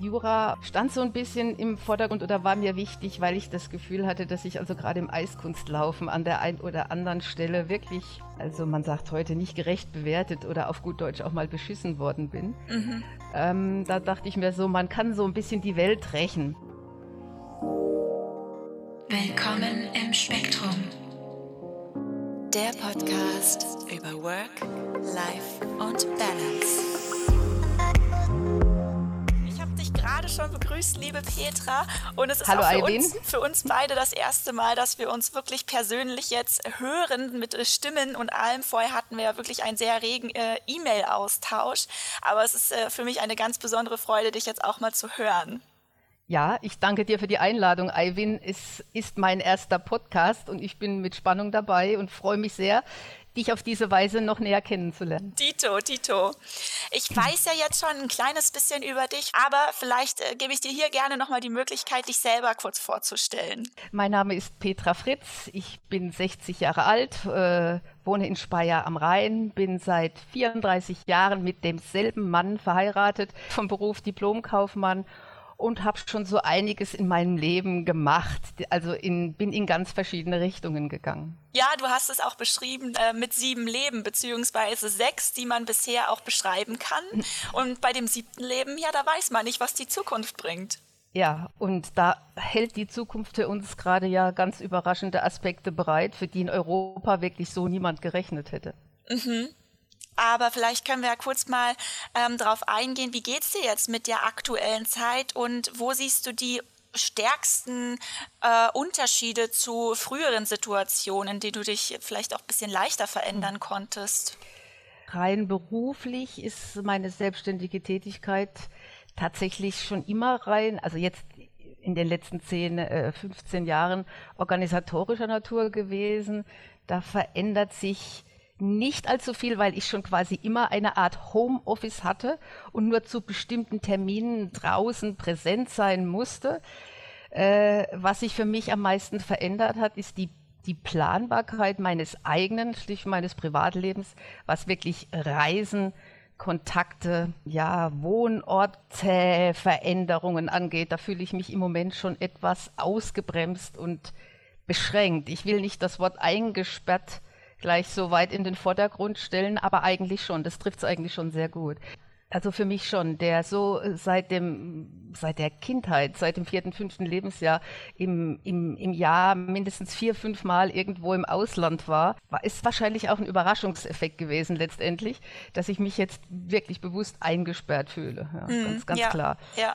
Jura stand so ein bisschen im Vordergrund oder war mir wichtig, weil ich das Gefühl hatte, dass ich also gerade im Eiskunstlaufen an der einen oder anderen Stelle wirklich, also man sagt heute nicht gerecht bewertet oder auf gut Deutsch auch mal beschissen worden bin. Mhm. Ähm, da dachte ich mir so, man kann so ein bisschen die Welt rächen. Willkommen im Spektrum. Der Podcast über Work, Life und Balance. Gerade schon begrüßt, liebe Petra. Und es ist Hallo, auch für uns, für uns, beide das erste Mal, dass wir uns wirklich persönlich jetzt hören mit Stimmen und allem. Vorher hatten wir ja wirklich einen sehr regen äh, E-Mail-Austausch. Aber es ist äh, für mich eine ganz besondere Freude, dich jetzt auch mal zu hören. Ja, ich danke dir für die Einladung, Eiwin. Es ist mein erster Podcast und ich bin mit Spannung dabei und freue mich sehr, dich auf diese Weise noch näher kennenzulernen. Tito, Tito. Ich weiß ja jetzt schon ein kleines bisschen über dich, aber vielleicht äh, gebe ich dir hier gerne nochmal die Möglichkeit, dich selber kurz vorzustellen. Mein Name ist Petra Fritz. Ich bin 60 Jahre alt, äh, wohne in Speyer am Rhein, bin seit 34 Jahren mit demselben Mann verheiratet, vom Beruf Diplomkaufmann und habe schon so einiges in meinem Leben gemacht. Also in, bin in ganz verschiedene Richtungen gegangen. Ja, du hast es auch beschrieben äh, mit sieben Leben, beziehungsweise sechs, die man bisher auch beschreiben kann. Und bei dem siebten Leben, ja, da weiß man nicht, was die Zukunft bringt. Ja, und da hält die Zukunft für uns gerade ja ganz überraschende Aspekte bereit, für die in Europa wirklich so niemand gerechnet hätte. Mhm. Aber vielleicht können wir ja kurz mal ähm, darauf eingehen, wie geht es dir jetzt mit der aktuellen Zeit und wo siehst du die stärksten äh, Unterschiede zu früheren Situationen, die du dich vielleicht auch ein bisschen leichter verändern hm. konntest? Rein beruflich ist meine selbstständige Tätigkeit tatsächlich schon immer rein, also jetzt in den letzten 10, äh, 15 Jahren organisatorischer Natur gewesen. Da verändert sich nicht allzu viel, weil ich schon quasi immer eine Art Homeoffice hatte und nur zu bestimmten Terminen draußen präsent sein musste. Äh, was sich für mich am meisten verändert hat, ist die, die Planbarkeit meines eigenen, schlicht meines Privatlebens, was wirklich Reisen, Kontakte, ja, Wohnorte, Veränderungen angeht. Da fühle ich mich im Moment schon etwas ausgebremst und beschränkt. Ich will nicht das Wort eingesperrt gleich so weit in den Vordergrund stellen, aber eigentlich schon. Das trifft es eigentlich schon sehr gut. Also für mich schon, der so seit dem, seit der Kindheit, seit dem vierten, fünften Lebensjahr im, im, im Jahr mindestens vier, fünf Mal irgendwo im Ausland war, war, ist wahrscheinlich auch ein Überraschungseffekt gewesen letztendlich, dass ich mich jetzt wirklich bewusst eingesperrt fühle. Ja, mm, ganz, ganz ja, klar. Ja.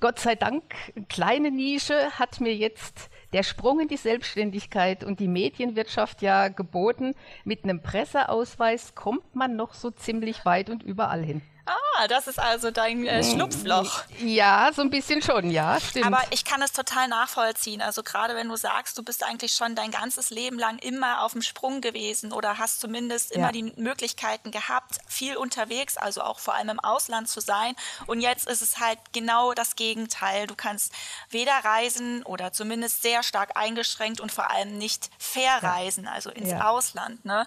Gott sei Dank, kleine Nische hat mir jetzt der Sprung in die Selbstständigkeit und die Medienwirtschaft ja geboten. Mit einem Presseausweis kommt man noch so ziemlich weit und überall hin. Ah, das ist also dein äh, Schlupfloch. Ja, so ein bisschen schon, ja, stimmt. Aber ich kann es total nachvollziehen. Also gerade wenn du sagst, du bist eigentlich schon dein ganzes Leben lang immer auf dem Sprung gewesen oder hast zumindest immer ja. die Möglichkeiten gehabt, viel unterwegs, also auch vor allem im Ausland zu sein. Und jetzt ist es halt genau das Gegenteil. Du kannst weder reisen oder zumindest sehr stark eingeschränkt und vor allem nicht verreisen, ja. also ins ja. Ausland. Ne?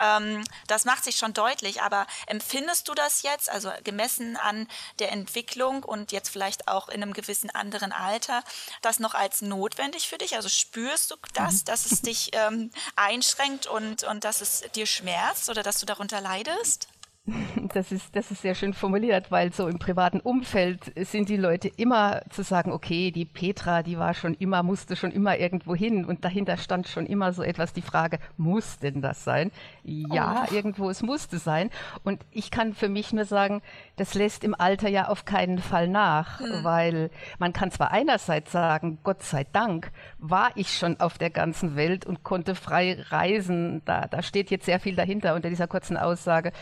Ähm, das macht sich schon deutlich. Aber empfindest du das jetzt? Also gemessen an der Entwicklung und jetzt vielleicht auch in einem gewissen anderen Alter, das noch als notwendig für dich? Also spürst du das, mhm. dass es dich ähm, einschränkt und, und dass es dir schmerzt oder dass du darunter leidest? Das ist, das ist sehr schön formuliert, weil so im privaten Umfeld sind die Leute immer zu sagen, okay, die Petra, die war schon immer, musste schon immer irgendwo hin und dahinter stand schon immer so etwas die Frage, muss denn das sein? Ja, oh. irgendwo es musste sein. Und ich kann für mich nur sagen, das lässt im Alter ja auf keinen Fall nach, hm. weil man kann zwar einerseits sagen, Gott sei Dank war ich schon auf der ganzen Welt und konnte frei reisen. Da, da steht jetzt sehr viel dahinter unter dieser kurzen Aussage.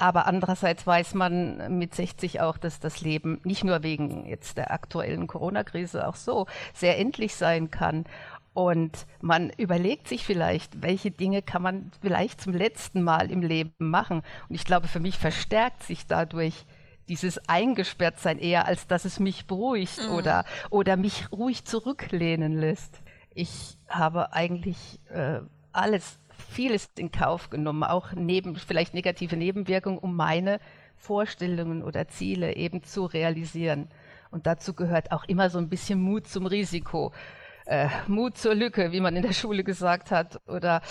Aber andererseits weiß man mit 60 auch, dass das Leben nicht nur wegen jetzt der aktuellen Corona-Krise auch so sehr endlich sein kann. Und man überlegt sich vielleicht, welche Dinge kann man vielleicht zum letzten Mal im Leben machen. Und ich glaube, für mich verstärkt sich dadurch dieses Eingesperrtsein eher, als dass es mich beruhigt mhm. oder, oder mich ruhig zurücklehnen lässt. Ich habe eigentlich äh, alles vieles in Kauf genommen, auch neben, vielleicht negative Nebenwirkungen, um meine Vorstellungen oder Ziele eben zu realisieren. Und dazu gehört auch immer so ein bisschen Mut zum Risiko äh, Mut zur Lücke, wie man in der Schule gesagt hat, oder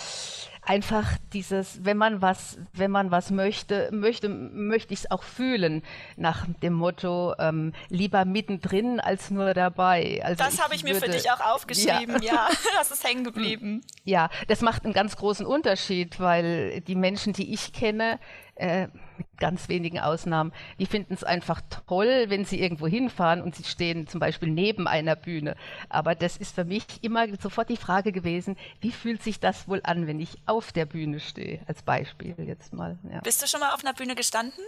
einfach dieses, wenn man was, wenn man was möchte, möchte, möchte ich es auch fühlen, nach dem Motto ähm, lieber mittendrin als nur dabei. Also das habe ich mir für dich auch aufgeschrieben, ja, ja. das ist hängen geblieben. Ja, das macht einen ganz großen Unterschied, weil die Menschen, die ich kenne, äh, mit ganz wenigen Ausnahmen, die finden es einfach toll, wenn sie irgendwo hinfahren und sie stehen zum Beispiel neben einer Bühne. Aber das ist für mich immer sofort die Frage gewesen, wie fühlt sich das wohl an, wenn ich auf der Bühne stehe, als Beispiel jetzt mal. Ja. Bist du schon mal auf einer Bühne gestanden?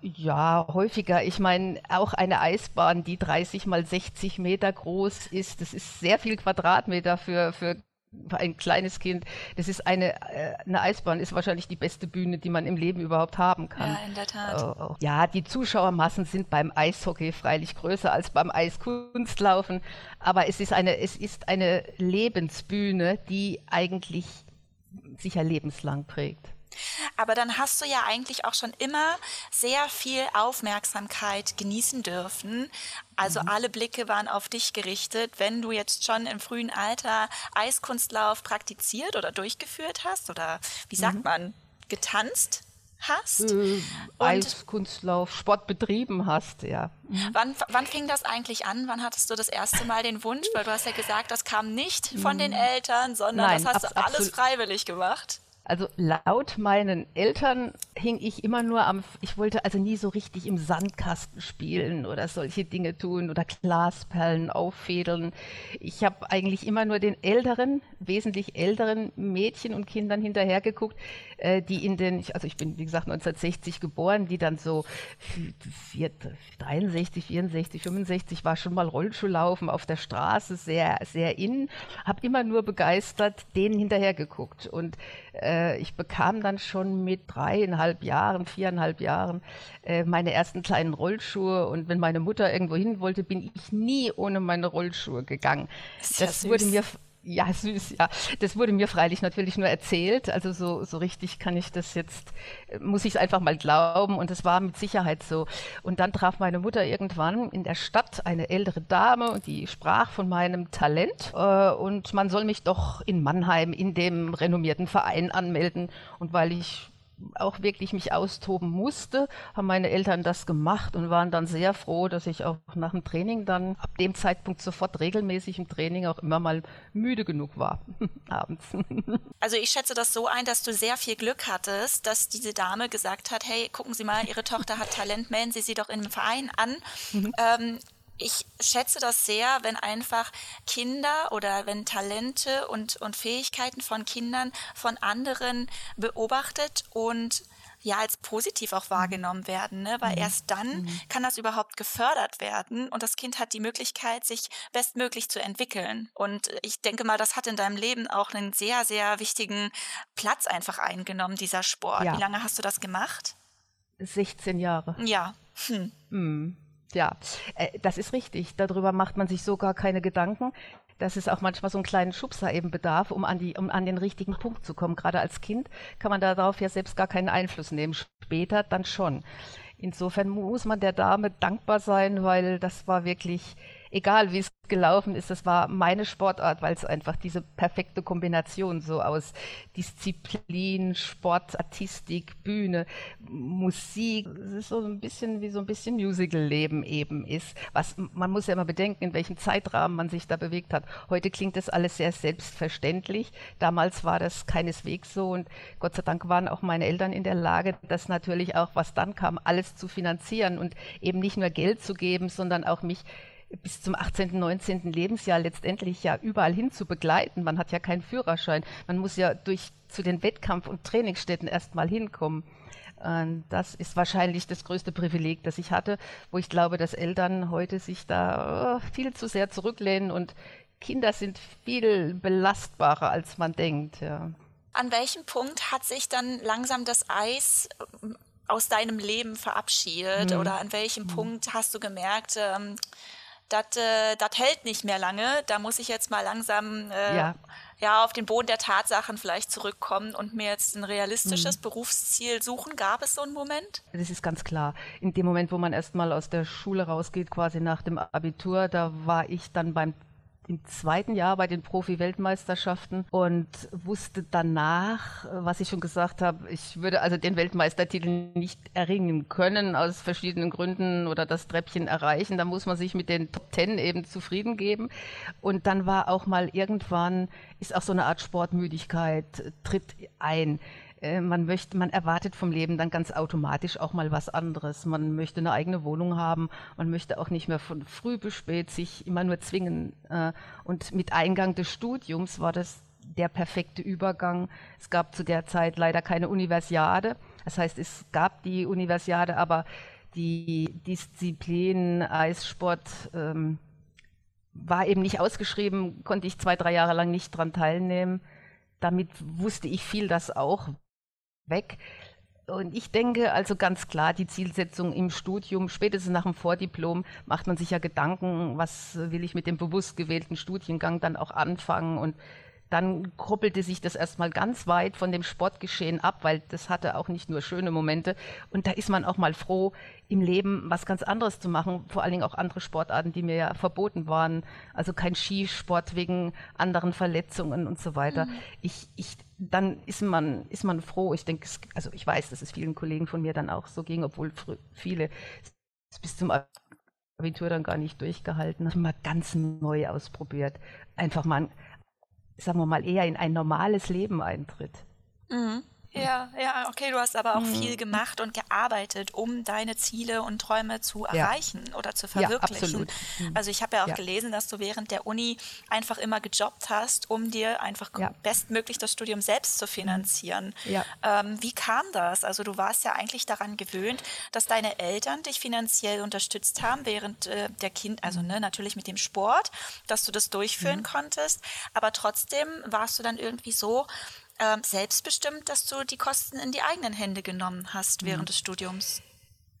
Ja, häufiger. Ich meine, auch eine Eisbahn, die 30 mal 60 Meter groß ist, das ist sehr viel Quadratmeter für, für ein kleines Kind, das ist eine, äh, eine Eisbahn, ist wahrscheinlich die beste Bühne, die man im Leben überhaupt haben kann. Ja, in der Tat. Oh, oh. Ja, die Zuschauermassen sind beim Eishockey freilich größer als beim Eiskunstlaufen, aber es ist eine, es ist eine Lebensbühne, die eigentlich sicher lebenslang prägt. Aber dann hast du ja eigentlich auch schon immer sehr viel Aufmerksamkeit genießen dürfen. Also mhm. alle Blicke waren auf dich gerichtet. Wenn du jetzt schon im frühen Alter Eiskunstlauf praktiziert oder durchgeführt hast oder wie sagt mhm. man, getanzt hast. Äh, Eiskunstlauf, Sport betrieben hast, ja. Mhm. Wann, wann fing das eigentlich an? Wann hattest du das erste Mal den Wunsch? Weil du hast ja gesagt, das kam nicht von den mhm. Eltern, sondern Nein, das hast du alles freiwillig gemacht. Also laut meinen Eltern hing ich immer nur am, ich wollte also nie so richtig im Sandkasten spielen oder solche Dinge tun oder Glasperlen auffädeln. Ich habe eigentlich immer nur den älteren, wesentlich älteren Mädchen und Kindern hinterhergeguckt, äh, die in den, also ich bin wie gesagt 1960 geboren, die dann so 63, 64, 65 war schon mal Rollschuhlaufen auf der Straße sehr, sehr in. Habe immer nur begeistert denen hinterhergeguckt und äh, ich bekam dann schon mit dreieinhalb Jahren, viereinhalb Jahren äh, meine ersten kleinen Rollschuhe und wenn meine Mutter irgendwo hin wollte, bin ich nie ohne meine Rollschuhe gegangen. Das, das wurde mir ja, süß, ja. Das wurde mir freilich natürlich nur erzählt. Also so, so richtig kann ich das jetzt, muss ich es einfach mal glauben. Und es war mit Sicherheit so. Und dann traf meine Mutter irgendwann in der Stadt eine ältere Dame und die sprach von meinem Talent. Äh, und man soll mich doch in Mannheim in dem renommierten Verein anmelden. Und weil ich auch wirklich mich austoben musste, haben meine Eltern das gemacht und waren dann sehr froh, dass ich auch nach dem Training dann ab dem Zeitpunkt sofort regelmäßig im Training auch immer mal müde genug war abends. Also ich schätze das so ein, dass du sehr viel Glück hattest, dass diese Dame gesagt hat, hey, gucken Sie mal, Ihre Tochter hat Talent, melden Sie sie doch in einem Verein an. Mhm. Ähm, ich schätze das sehr, wenn einfach Kinder oder wenn Talente und, und Fähigkeiten von Kindern von anderen beobachtet und ja als positiv auch wahrgenommen werden, ne? weil mhm. erst dann mhm. kann das überhaupt gefördert werden und das Kind hat die Möglichkeit, sich bestmöglich zu entwickeln. Und ich denke mal, das hat in deinem Leben auch einen sehr, sehr wichtigen Platz einfach eingenommen, dieser Sport. Ja. Wie lange hast du das gemacht? 16 Jahre. Ja. Hm. Mhm ja, äh, das ist richtig. Darüber macht man sich so gar keine Gedanken, dass es auch manchmal so einen kleinen Schubser eben bedarf, um an, die, um an den richtigen Punkt zu kommen. Gerade als Kind kann man darauf ja selbst gar keinen Einfluss nehmen. Später dann schon. Insofern muss man der Dame dankbar sein, weil das war wirklich egal wie es gelaufen ist, das war meine Sportart, weil es einfach diese perfekte Kombination so aus Disziplin, Sport, Artistik, Bühne, Musik, es ist so ein bisschen wie so ein bisschen Musical-Leben eben ist. Was man muss ja immer bedenken, in welchem Zeitrahmen man sich da bewegt hat. Heute klingt das alles sehr selbstverständlich. Damals war das keineswegs so und Gott sei Dank waren auch meine Eltern in der Lage, das natürlich auch, was dann kam, alles zu finanzieren und eben nicht nur Geld zu geben, sondern auch mich bis zum 18., 19. Lebensjahr letztendlich ja überall hin zu begleiten. Man hat ja keinen Führerschein. Man muss ja durch zu den Wettkampf- und Trainingsstätten erstmal hinkommen. Und das ist wahrscheinlich das größte Privileg, das ich hatte, wo ich glaube, dass Eltern heute sich da oh, viel zu sehr zurücklehnen und Kinder sind viel belastbarer, als man denkt. Ja. An welchem Punkt hat sich dann langsam das Eis aus deinem Leben verabschiedet? Hm. Oder an welchem hm. Punkt hast du gemerkt, ähm, das äh, hält nicht mehr lange. Da muss ich jetzt mal langsam äh, ja. ja. auf den Boden der Tatsachen vielleicht zurückkommen und mir jetzt ein realistisches mhm. Berufsziel suchen. Gab es so einen Moment? Das ist ganz klar. In dem Moment, wo man erstmal aus der Schule rausgeht, quasi nach dem Abitur, da war ich dann beim im zweiten Jahr bei den Profi-Weltmeisterschaften und wusste danach, was ich schon gesagt habe, ich würde also den Weltmeistertitel nicht erringen können aus verschiedenen Gründen oder das Treppchen erreichen. Da muss man sich mit den Top Ten eben zufrieden geben. Und dann war auch mal irgendwann, ist auch so eine Art Sportmüdigkeit, tritt ein. Äh, man möchte, man erwartet vom Leben dann ganz automatisch auch mal was anderes. Man möchte eine eigene Wohnung haben. Man möchte auch nicht mehr von früh bis spät sich immer nur zwingen. Äh, und mit Eingang des Studiums war das der perfekte Übergang. Es gab zu der Zeit leider keine Universiade. Das heißt, es gab die Universiade, aber die Disziplin Eissport ähm, war eben nicht ausgeschrieben, konnte ich zwei, drei Jahre lang nicht dran teilnehmen. Damit wusste ich viel das auch, weg. Und ich denke also ganz klar, die Zielsetzung im Studium, spätestens nach dem Vordiplom, macht man sich ja Gedanken, was will ich mit dem bewusst gewählten Studiengang dann auch anfangen und dann kruppelte sich das erstmal ganz weit von dem Sportgeschehen ab, weil das hatte auch nicht nur schöne Momente. Und da ist man auch mal froh, im Leben was ganz anderes zu machen, vor allen Dingen auch andere Sportarten, die mir ja verboten waren. Also kein Skisport wegen anderen Verletzungen und so weiter. Mhm. Ich, ich, dann ist man, ist man froh. Ich denke, also ich weiß, dass es vielen Kollegen von mir dann auch so ging, obwohl viele bis zum Abitur dann gar nicht durchgehalten haben, mal ganz neu ausprobiert. Einfach mal sagen wir mal, eher in ein normales Leben eintritt. Mhm. Ja, ja, okay, du hast aber auch mhm. viel gemacht und gearbeitet, um deine Ziele und Träume zu erreichen ja. oder zu verwirklichen. Ja, absolut. Mhm. Also ich habe ja auch ja. gelesen, dass du während der Uni einfach immer gejobbt hast, um dir einfach bestmöglich das Studium selbst zu finanzieren. Ja. Ähm, wie kam das? Also du warst ja eigentlich daran gewöhnt, dass deine Eltern dich finanziell unterstützt haben während äh, der Kind, also ne, natürlich mit dem Sport, dass du das durchführen mhm. konntest, aber trotzdem warst du dann irgendwie so, äh, selbstbestimmt, dass du die Kosten in die eigenen Hände genommen hast während mhm. des Studiums.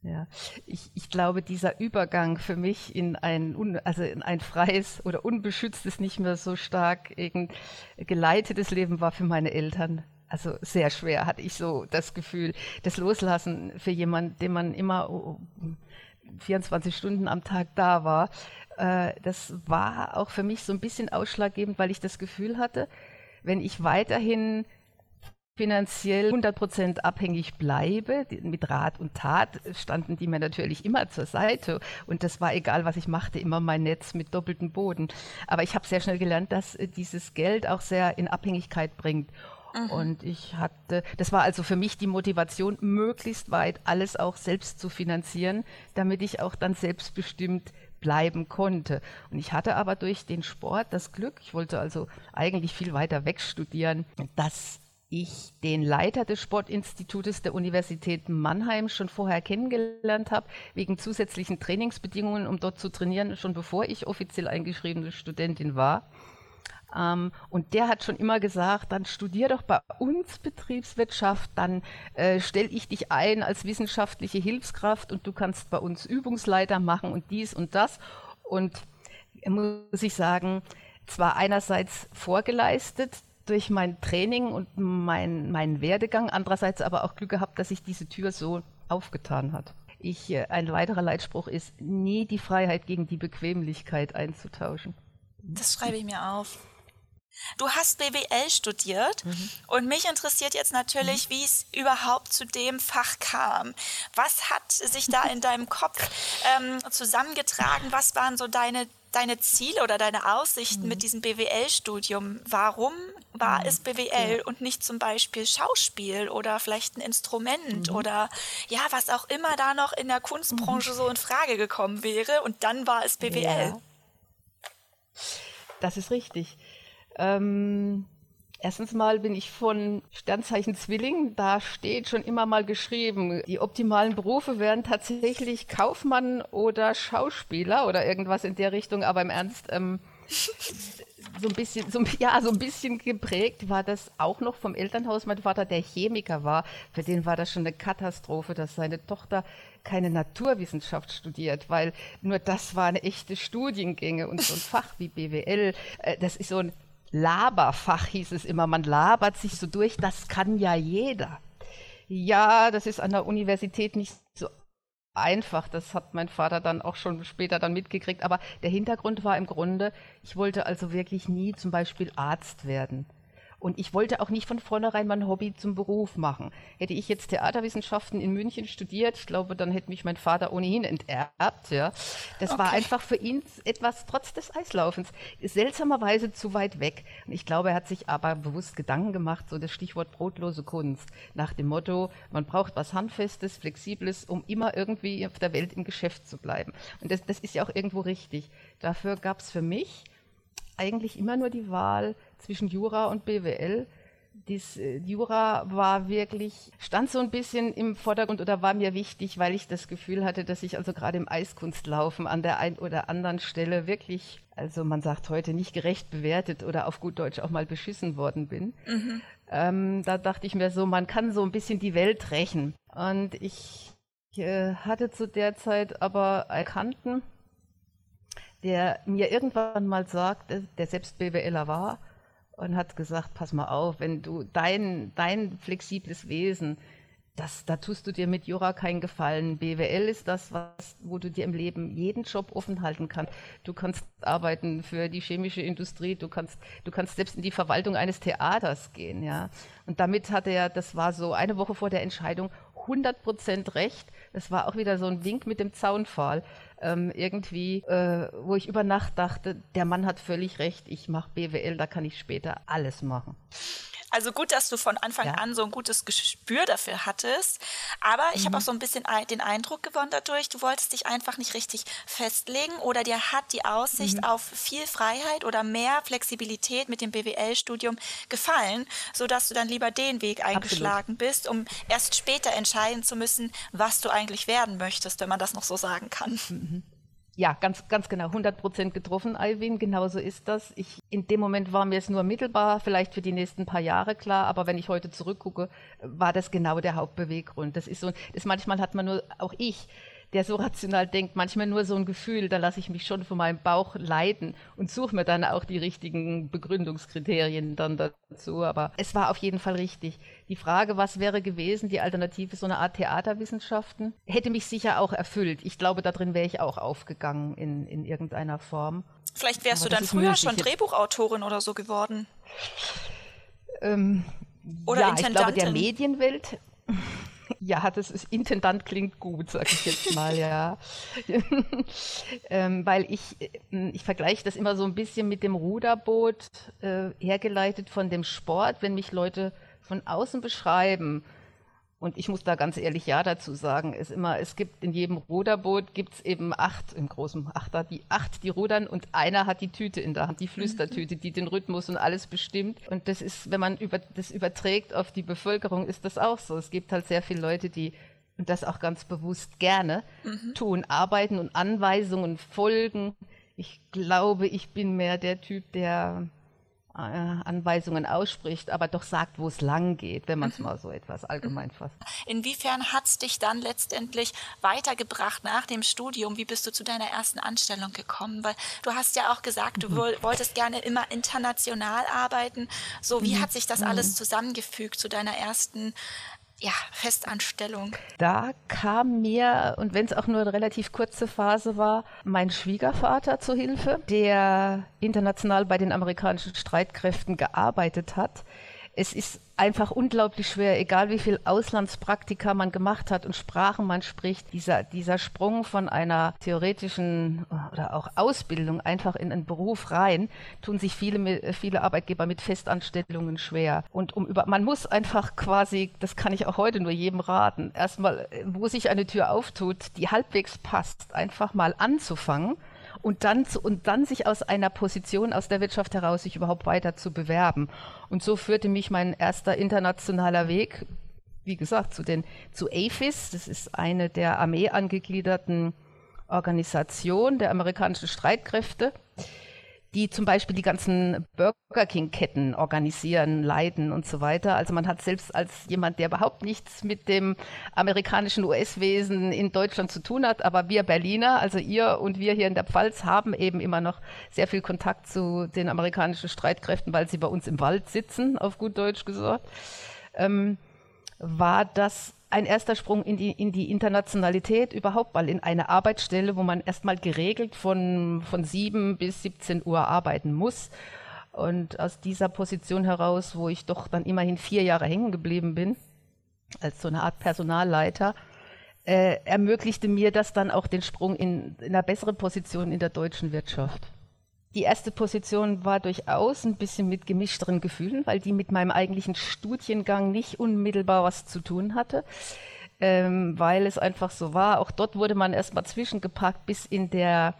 Ja, ich, ich glaube, dieser Übergang für mich in ein, also in ein freies oder unbeschütztes, nicht mehr so stark geleitetes Leben war für meine Eltern also sehr schwer, hatte ich so das Gefühl. Das Loslassen für jemanden, dem man immer 24 Stunden am Tag da war, äh, das war auch für mich so ein bisschen ausschlaggebend, weil ich das Gefühl hatte, wenn ich weiterhin finanziell 100% abhängig bleibe, mit Rat und Tat standen die mir natürlich immer zur Seite und das war egal, was ich machte, immer mein Netz mit doppeltem Boden. Aber ich habe sehr schnell gelernt, dass äh, dieses Geld auch sehr in Abhängigkeit bringt. Mhm. Und ich hatte, das war also für mich die Motivation, möglichst weit alles auch selbst zu finanzieren, damit ich auch dann selbstbestimmt bleiben konnte. Und ich hatte aber durch den Sport das Glück, ich wollte also eigentlich viel weiter weg studieren, dass ich den Leiter des Sportinstitutes der Universität Mannheim schon vorher kennengelernt habe, wegen zusätzlichen Trainingsbedingungen, um dort zu trainieren, schon bevor ich offiziell eingeschriebene Studentin war. Ähm, und der hat schon immer gesagt, dann studier doch bei uns Betriebswirtschaft, dann äh, stelle ich dich ein als wissenschaftliche Hilfskraft und du kannst bei uns Übungsleiter machen und dies und das. Und muss ich sagen, zwar einerseits vorgeleistet durch mein Training und mein, meinen Werdegang, andererseits aber auch Glück gehabt, dass sich diese Tür so aufgetan hat. Ich, äh, ein weiterer Leitspruch ist, nie die Freiheit gegen die Bequemlichkeit einzutauschen. Das schreibe ich mir auf. Du hast BWL studiert mhm. und mich interessiert jetzt natürlich, mhm. wie es überhaupt zu dem Fach kam. Was hat sich da in deinem Kopf ähm, zusammengetragen? Was waren so deine, deine Ziele oder deine Aussichten mhm. mit diesem BWL-Studium? Warum war mhm. es BWL ja. und nicht zum Beispiel Schauspiel oder vielleicht ein Instrument mhm. oder ja, was auch immer da noch in der Kunstbranche mhm. so in Frage gekommen wäre und dann war es BWL. Ja. Das ist richtig. Ähm, erstens mal bin ich von Sternzeichen Zwilling. Da steht schon immer mal geschrieben, die optimalen Berufe wären tatsächlich Kaufmann oder Schauspieler oder irgendwas in der Richtung. Aber im Ernst, ähm, so ein bisschen, so, ja, so ein bisschen geprägt war das auch noch vom Elternhaus. Mein Vater, der Chemiker war, für den war das schon eine Katastrophe, dass seine Tochter keine Naturwissenschaft studiert, weil nur das waren echte Studiengänge und so ein Fach wie BWL, äh, das ist so ein Laberfach, hieß es immer. Man labert sich so durch, das kann ja jeder. Ja, das ist an der Universität nicht so einfach. Das hat mein Vater dann auch schon später dann mitgekriegt. Aber der Hintergrund war im Grunde, ich wollte also wirklich nie zum Beispiel Arzt werden. Und ich wollte auch nicht von vornherein mein Hobby zum Beruf machen. Hätte ich jetzt Theaterwissenschaften in München studiert, ich glaube, dann hätte mich mein Vater ohnehin enterbt. Ja. Das okay. war einfach für ihn etwas, trotz des Eislaufens, seltsamerweise zu weit weg. Und ich glaube, er hat sich aber bewusst Gedanken gemacht, so das Stichwort brotlose Kunst, nach dem Motto, man braucht was Handfestes, Flexibles, um immer irgendwie auf der Welt im Geschäft zu bleiben. Und das, das ist ja auch irgendwo richtig. Dafür gab es für mich eigentlich immer nur die Wahl zwischen Jura und BWL. Dies, äh, Jura war wirklich, stand so ein bisschen im Vordergrund oder war mir wichtig, weil ich das Gefühl hatte, dass ich also gerade im Eiskunstlaufen an der einen oder anderen Stelle wirklich, also man sagt heute nicht gerecht bewertet oder auf gut Deutsch auch mal beschissen worden bin. Mhm. Ähm, da dachte ich mir so, man kann so ein bisschen die Welt rächen. Und ich äh, hatte zu der Zeit aber erkannten, der mir irgendwann mal sagte, der selbst BWLer war, und hat gesagt, pass mal auf, wenn du dein, dein flexibles Wesen, das, da tust du dir mit Jura keinen Gefallen. BWL ist das, was, wo du dir im Leben jeden Job offen halten kannst. Du kannst arbeiten für die chemische Industrie, du kannst, du kannst selbst in die Verwaltung eines Theaters gehen, ja. Und damit hatte er, das war so eine Woche vor der Entscheidung, 100 Prozent recht. Das war auch wieder so ein Wink mit dem Zaunpfahl. Ähm, irgendwie, äh, wo ich über Nacht dachte, der Mann hat völlig recht, ich mache BWL, da kann ich später alles machen. Also gut, dass du von Anfang ja. an so ein gutes Gespür dafür hattest. Aber ich mhm. habe auch so ein bisschen den Eindruck gewonnen dadurch, du wolltest dich einfach nicht richtig festlegen oder dir hat die Aussicht mhm. auf viel Freiheit oder mehr Flexibilität mit dem BWL-Studium gefallen, sodass du dann lieber den Weg eingeschlagen Absolut. bist, um erst später entscheiden zu müssen, was du eigentlich werden möchtest, wenn man das noch so sagen kann. Mhm. Ja, ganz, ganz genau, 100 Prozent getroffen, Alvin, genau so ist das. Ich, in dem Moment war mir es nur mittelbar, vielleicht für die nächsten paar Jahre klar, aber wenn ich heute zurückgucke, war das genau der Hauptbeweggrund. Das ist so, das manchmal hat man nur, auch ich, der so rational denkt, manchmal nur so ein Gefühl, da lasse ich mich schon von meinem Bauch leiten und suche mir dann auch die richtigen Begründungskriterien dann dazu. Aber es war auf jeden Fall richtig. Die Frage, was wäre gewesen, die Alternative, so eine Art Theaterwissenschaften, hätte mich sicher auch erfüllt. Ich glaube, darin wäre ich auch aufgegangen in, in irgendeiner Form. Vielleicht wärst Aber du dann früher schon Drehbuchautorin oder so geworden. Ähm, oder ja, ich glaube, der Medienwelt ja, das ist Intendant klingt gut, sag ich jetzt mal, ja. ähm, weil ich, äh, ich vergleiche das immer so ein bisschen mit dem Ruderboot, äh, hergeleitet von dem Sport, wenn mich Leute von außen beschreiben und ich muss da ganz ehrlich Ja dazu sagen. Es, immer, es gibt in jedem Ruderboot gibt es eben acht, im großen Achter, die acht, die rudern und einer hat die Tüte in der Hand, die Flüstertüte, die den Rhythmus und alles bestimmt. Und das ist, wenn man über, das überträgt auf die Bevölkerung, ist das auch so. Es gibt halt sehr viele Leute, die und das auch ganz bewusst gerne mhm. tun, arbeiten und Anweisungen folgen. Ich glaube, ich bin mehr der Typ, der Anweisungen ausspricht, aber doch sagt, wo es lang geht, wenn man es mhm. mal so etwas allgemein fasst. Inwiefern hat es dich dann letztendlich weitergebracht nach dem Studium? Wie bist du zu deiner ersten Anstellung gekommen? Weil du hast ja auch gesagt, du mhm. wolltest gerne immer international arbeiten. So, wie mhm. hat sich das alles mhm. zusammengefügt zu deiner ersten ja, Festanstellung. Da kam mir, und wenn es auch nur eine relativ kurze Phase war, mein Schwiegervater zu Hilfe, der international bei den amerikanischen Streitkräften gearbeitet hat es ist einfach unglaublich schwer, egal wie viel Auslandspraktika man gemacht hat und Sprachen man spricht, dieser, dieser Sprung von einer theoretischen oder auch Ausbildung einfach in einen Beruf rein, tun sich viele, viele Arbeitgeber mit Festanstellungen schwer. Und um über, man muss einfach quasi, das kann ich auch heute nur jedem raten, erstmal, wo sich eine Tür auftut, die halbwegs passt, einfach mal anzufangen und dann, zu, und dann sich aus einer Position aus der Wirtschaft heraus sich überhaupt weiter zu bewerben. Und so führte mich mein erster internationaler Weg, wie gesagt, zu den zu AFIS. Das ist eine der Armee angegliederten Organisationen der amerikanischen Streitkräfte die zum Beispiel die ganzen Burger King-Ketten organisieren, leiten und so weiter. Also man hat selbst als jemand, der überhaupt nichts mit dem amerikanischen US-Wesen in Deutschland zu tun hat, aber wir Berliner, also ihr und wir hier in der Pfalz, haben eben immer noch sehr viel Kontakt zu den amerikanischen Streitkräften, weil sie bei uns im Wald sitzen, auf gut Deutsch gesagt. Ähm, war das ein erster Sprung in die, in die Internationalität überhaupt, weil in einer Arbeitsstelle, wo man erstmal geregelt von, von 7 bis 17 Uhr arbeiten muss. Und aus dieser Position heraus, wo ich doch dann immerhin vier Jahre hängen geblieben bin, als so eine Art Personalleiter, äh, ermöglichte mir das dann auch den Sprung in, in eine bessere Position in der deutschen Wirtschaft. Die erste Position war durchaus ein bisschen mit gemischteren Gefühlen, weil die mit meinem eigentlichen Studiengang nicht unmittelbar was zu tun hatte, ähm, weil es einfach so war. Auch dort wurde man erstmal zwischengepackt, bis in der,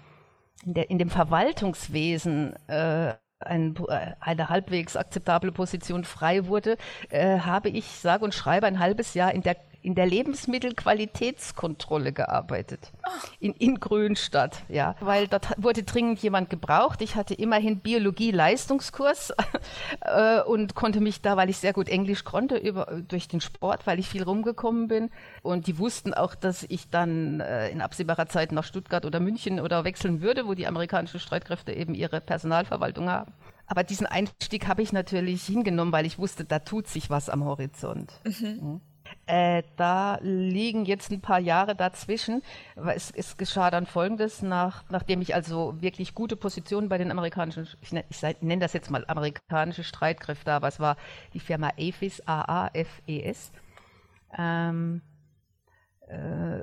in, der, in dem Verwaltungswesen äh, ein, äh, eine halbwegs akzeptable Position frei wurde, äh, habe ich sage und schreibe ein halbes Jahr in der in der Lebensmittelqualitätskontrolle gearbeitet. In, in Grünstadt, ja. Weil dort wurde dringend jemand gebraucht. Ich hatte immerhin Biologie-Leistungskurs äh, und konnte mich da, weil ich sehr gut Englisch konnte, über, durch den Sport, weil ich viel rumgekommen bin. Und die wussten auch, dass ich dann äh, in absehbarer Zeit nach Stuttgart oder München oder wechseln würde, wo die amerikanischen Streitkräfte eben ihre Personalverwaltung haben. Aber diesen Einstieg habe ich natürlich hingenommen, weil ich wusste, da tut sich was am Horizont. Mhm. Mhm. Äh, da liegen jetzt ein paar Jahre dazwischen. Es, es geschah dann Folgendes, nach, nachdem ich also wirklich gute Positionen bei den amerikanischen, ich, nenne, ich nenne das jetzt mal amerikanische Streitkräfte, aber es war die Firma AFES, A-A-F-E-S, ähm, äh,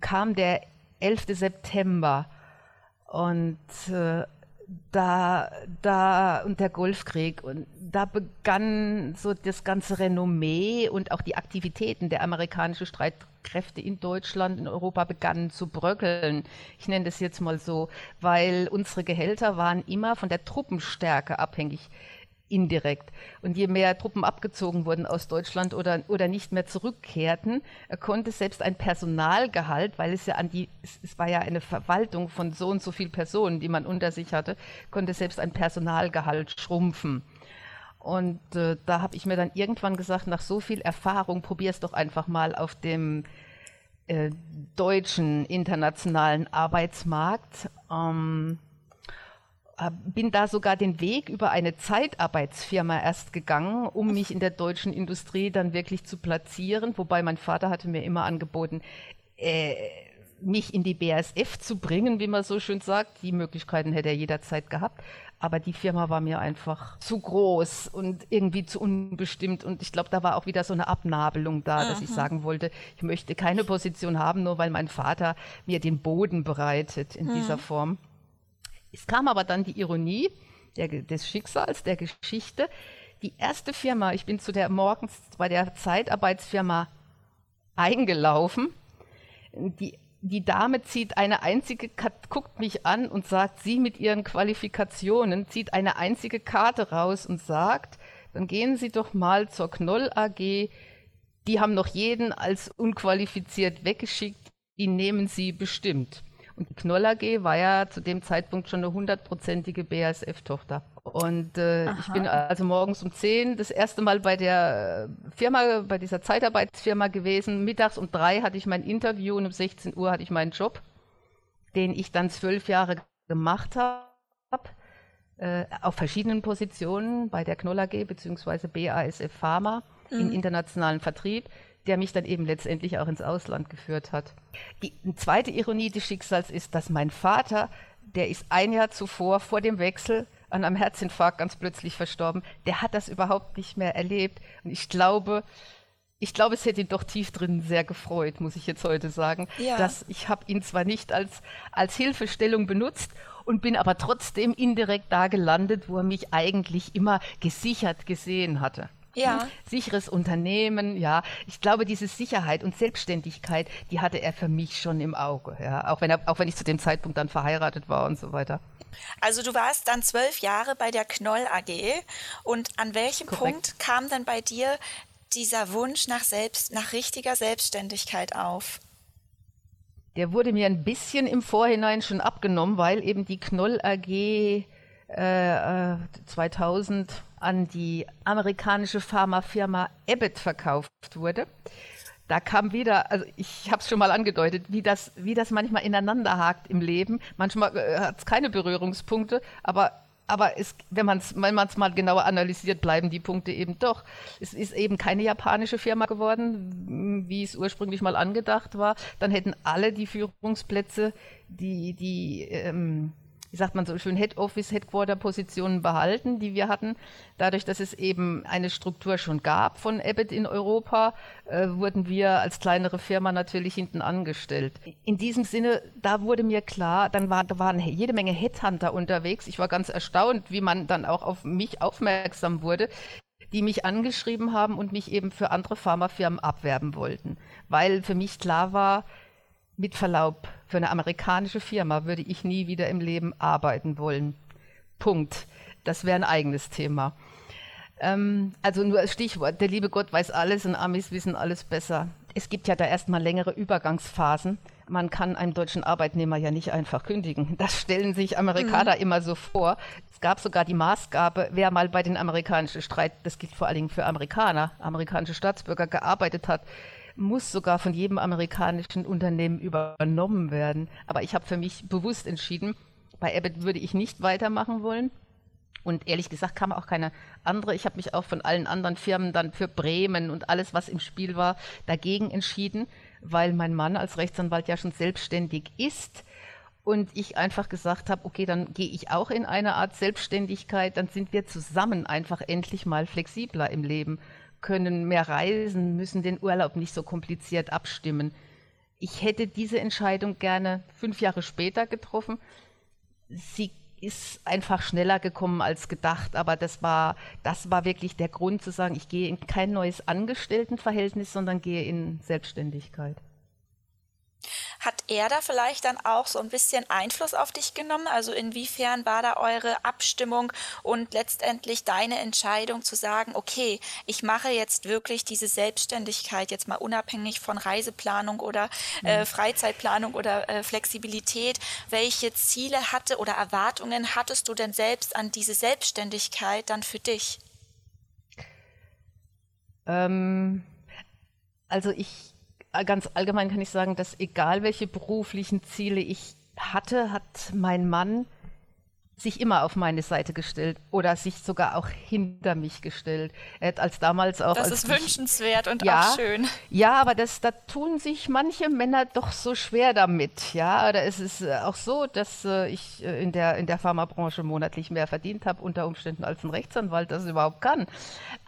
kam der 11. September und äh, da, da und der Golfkrieg und da begann so das ganze Renommee und auch die Aktivitäten der amerikanischen Streitkräfte in Deutschland, in Europa begannen zu bröckeln. Ich nenne das jetzt mal so, weil unsere Gehälter waren immer von der Truppenstärke abhängig indirekt. Und je mehr Truppen abgezogen wurden aus Deutschland oder, oder nicht mehr zurückkehrten, konnte selbst ein Personalgehalt, weil es ja an die, es war ja eine Verwaltung von so und so viel Personen, die man unter sich hatte, konnte selbst ein Personalgehalt schrumpfen. Und äh, da habe ich mir dann irgendwann gesagt, nach so viel Erfahrung, probier es doch einfach mal auf dem äh, deutschen internationalen Arbeitsmarkt. Ähm, äh, bin da sogar den Weg über eine Zeitarbeitsfirma erst gegangen, um mich in der deutschen Industrie dann wirklich zu platzieren. Wobei mein Vater hatte mir immer angeboten, äh, mich in die BASF zu bringen, wie man so schön sagt. Die Möglichkeiten hätte er jederzeit gehabt. Aber die Firma war mir einfach zu groß und irgendwie zu unbestimmt. Und ich glaube, da war auch wieder so eine Abnabelung da, Aha. dass ich sagen wollte, ich möchte keine Position haben, nur weil mein Vater mir den Boden bereitet in mhm. dieser Form. Es kam aber dann die Ironie der, des Schicksals, der Geschichte. Die erste Firma, ich bin zu der morgens bei der Zeitarbeitsfirma eingelaufen. Die, die Dame zieht eine einzige, guckt mich an und sagt, sie mit ihren Qualifikationen zieht eine einzige Karte raus und sagt, dann gehen Sie doch mal zur Knoll AG. Die haben noch jeden als unqualifiziert weggeschickt. Die nehmen Sie bestimmt. Und die Knoll AG war ja zu dem Zeitpunkt schon eine hundertprozentige BASF-Tochter. Und äh, ich bin also morgens um 10 das erste Mal bei der Firma, bei dieser Zeitarbeitsfirma gewesen. Mittags um drei hatte ich mein Interview und um 16 Uhr hatte ich meinen Job, den ich dann zwölf Jahre gemacht habe. Äh, auf verschiedenen Positionen bei der Knoll AG bzw. BASF Pharma mhm. im internationalen Vertrieb der mich dann eben letztendlich auch ins Ausland geführt hat. Die zweite Ironie des Schicksals ist, dass mein Vater, der ist ein Jahr zuvor vor dem Wechsel an einem Herzinfarkt ganz plötzlich verstorben, der hat das überhaupt nicht mehr erlebt. Und ich glaube, ich glaube, es hätte ihn doch tief drin sehr gefreut, muss ich jetzt heute sagen, ja. dass ich habe ihn zwar nicht als, als Hilfestellung benutzt und bin aber trotzdem indirekt da gelandet, wo er mich eigentlich immer gesichert gesehen hatte ja. Hm? sicheres Unternehmen, ja. Ich glaube, diese Sicherheit und Selbstständigkeit, die hatte er für mich schon im Auge, ja. Auch wenn er, auch wenn ich zu dem Zeitpunkt dann verheiratet war und so weiter. Also du warst dann zwölf Jahre bei der Knoll AG und an welchem Korrekt. Punkt kam dann bei dir dieser Wunsch nach selbst, nach richtiger Selbstständigkeit auf? Der wurde mir ein bisschen im Vorhinein schon abgenommen, weil eben die Knoll AG äh, 2000 an die amerikanische Pharmafirma Abbott verkauft wurde. Da kam wieder, also ich habe es schon mal angedeutet, wie das, wie das manchmal ineinander hakt im Leben. Manchmal äh, hat es keine Berührungspunkte, aber aber es, wenn man es wenn mal genauer analysiert, bleiben die Punkte eben doch. Es ist eben keine japanische Firma geworden, wie es ursprünglich mal angedacht war. Dann hätten alle die Führungsplätze, die, die ähm, wie sagt man so schön, Head Office, Headquarter Positionen behalten, die wir hatten. Dadurch, dass es eben eine Struktur schon gab von Abbott in Europa, äh, wurden wir als kleinere Firma natürlich hinten angestellt. In diesem Sinne, da wurde mir klar, dann war, da waren jede Menge Headhunter unterwegs. Ich war ganz erstaunt, wie man dann auch auf mich aufmerksam wurde die mich angeschrieben haben und mich eben für andere Pharmafirmen abwerben wollten, weil für mich klar war, mit Verlaub, für eine amerikanische Firma würde ich nie wieder im Leben arbeiten wollen. Punkt. Das wäre ein eigenes Thema. Ähm, also nur als Stichwort, der liebe Gott weiß alles und Amis wissen alles besser. Es gibt ja da erstmal längere Übergangsphasen. Man kann einem deutschen Arbeitnehmer ja nicht einfach kündigen. Das stellen sich Amerikaner mhm. immer so vor. Es gab sogar die Maßgabe, wer mal bei den amerikanischen Streit, das gilt vor allen Dingen für Amerikaner, amerikanische Staatsbürger gearbeitet hat, muss sogar von jedem amerikanischen Unternehmen übernommen werden. Aber ich habe für mich bewusst entschieden, bei Abbott würde ich nicht weitermachen wollen. Und ehrlich gesagt kam auch keine andere. Ich habe mich auch von allen anderen Firmen dann für Bremen und alles, was im Spiel war, dagegen entschieden, weil mein Mann als Rechtsanwalt ja schon selbstständig ist. Und ich einfach gesagt habe, okay, dann gehe ich auch in eine Art Selbstständigkeit, dann sind wir zusammen einfach endlich mal flexibler im Leben können mehr reisen, müssen den Urlaub nicht so kompliziert abstimmen. Ich hätte diese Entscheidung gerne fünf Jahre später getroffen. Sie ist einfach schneller gekommen als gedacht, aber das war, das war wirklich der Grund zu sagen, ich gehe in kein neues Angestelltenverhältnis, sondern gehe in Selbstständigkeit. Hat er da vielleicht dann auch so ein bisschen Einfluss auf dich genommen? Also inwiefern war da eure Abstimmung und letztendlich deine Entscheidung zu sagen, okay, ich mache jetzt wirklich diese Selbstständigkeit jetzt mal unabhängig von Reiseplanung oder äh, mhm. Freizeitplanung oder äh, Flexibilität. Welche Ziele hatte oder Erwartungen hattest du denn selbst an diese Selbstständigkeit dann für dich? Ähm, also ich ganz allgemein kann ich sagen, dass egal welche beruflichen Ziele ich hatte, hat mein Mann sich immer auf meine Seite gestellt oder sich sogar auch hinter mich gestellt. Als damals auch. Das ist wünschenswert und ja, auch schön. Ja, aber das, da tun sich manche Männer doch so schwer damit. Ja, da ist es äh, auch so, dass äh, ich äh, in der, in der Pharmabranche monatlich mehr verdient habe, unter Umständen als ein Rechtsanwalt das überhaupt kann.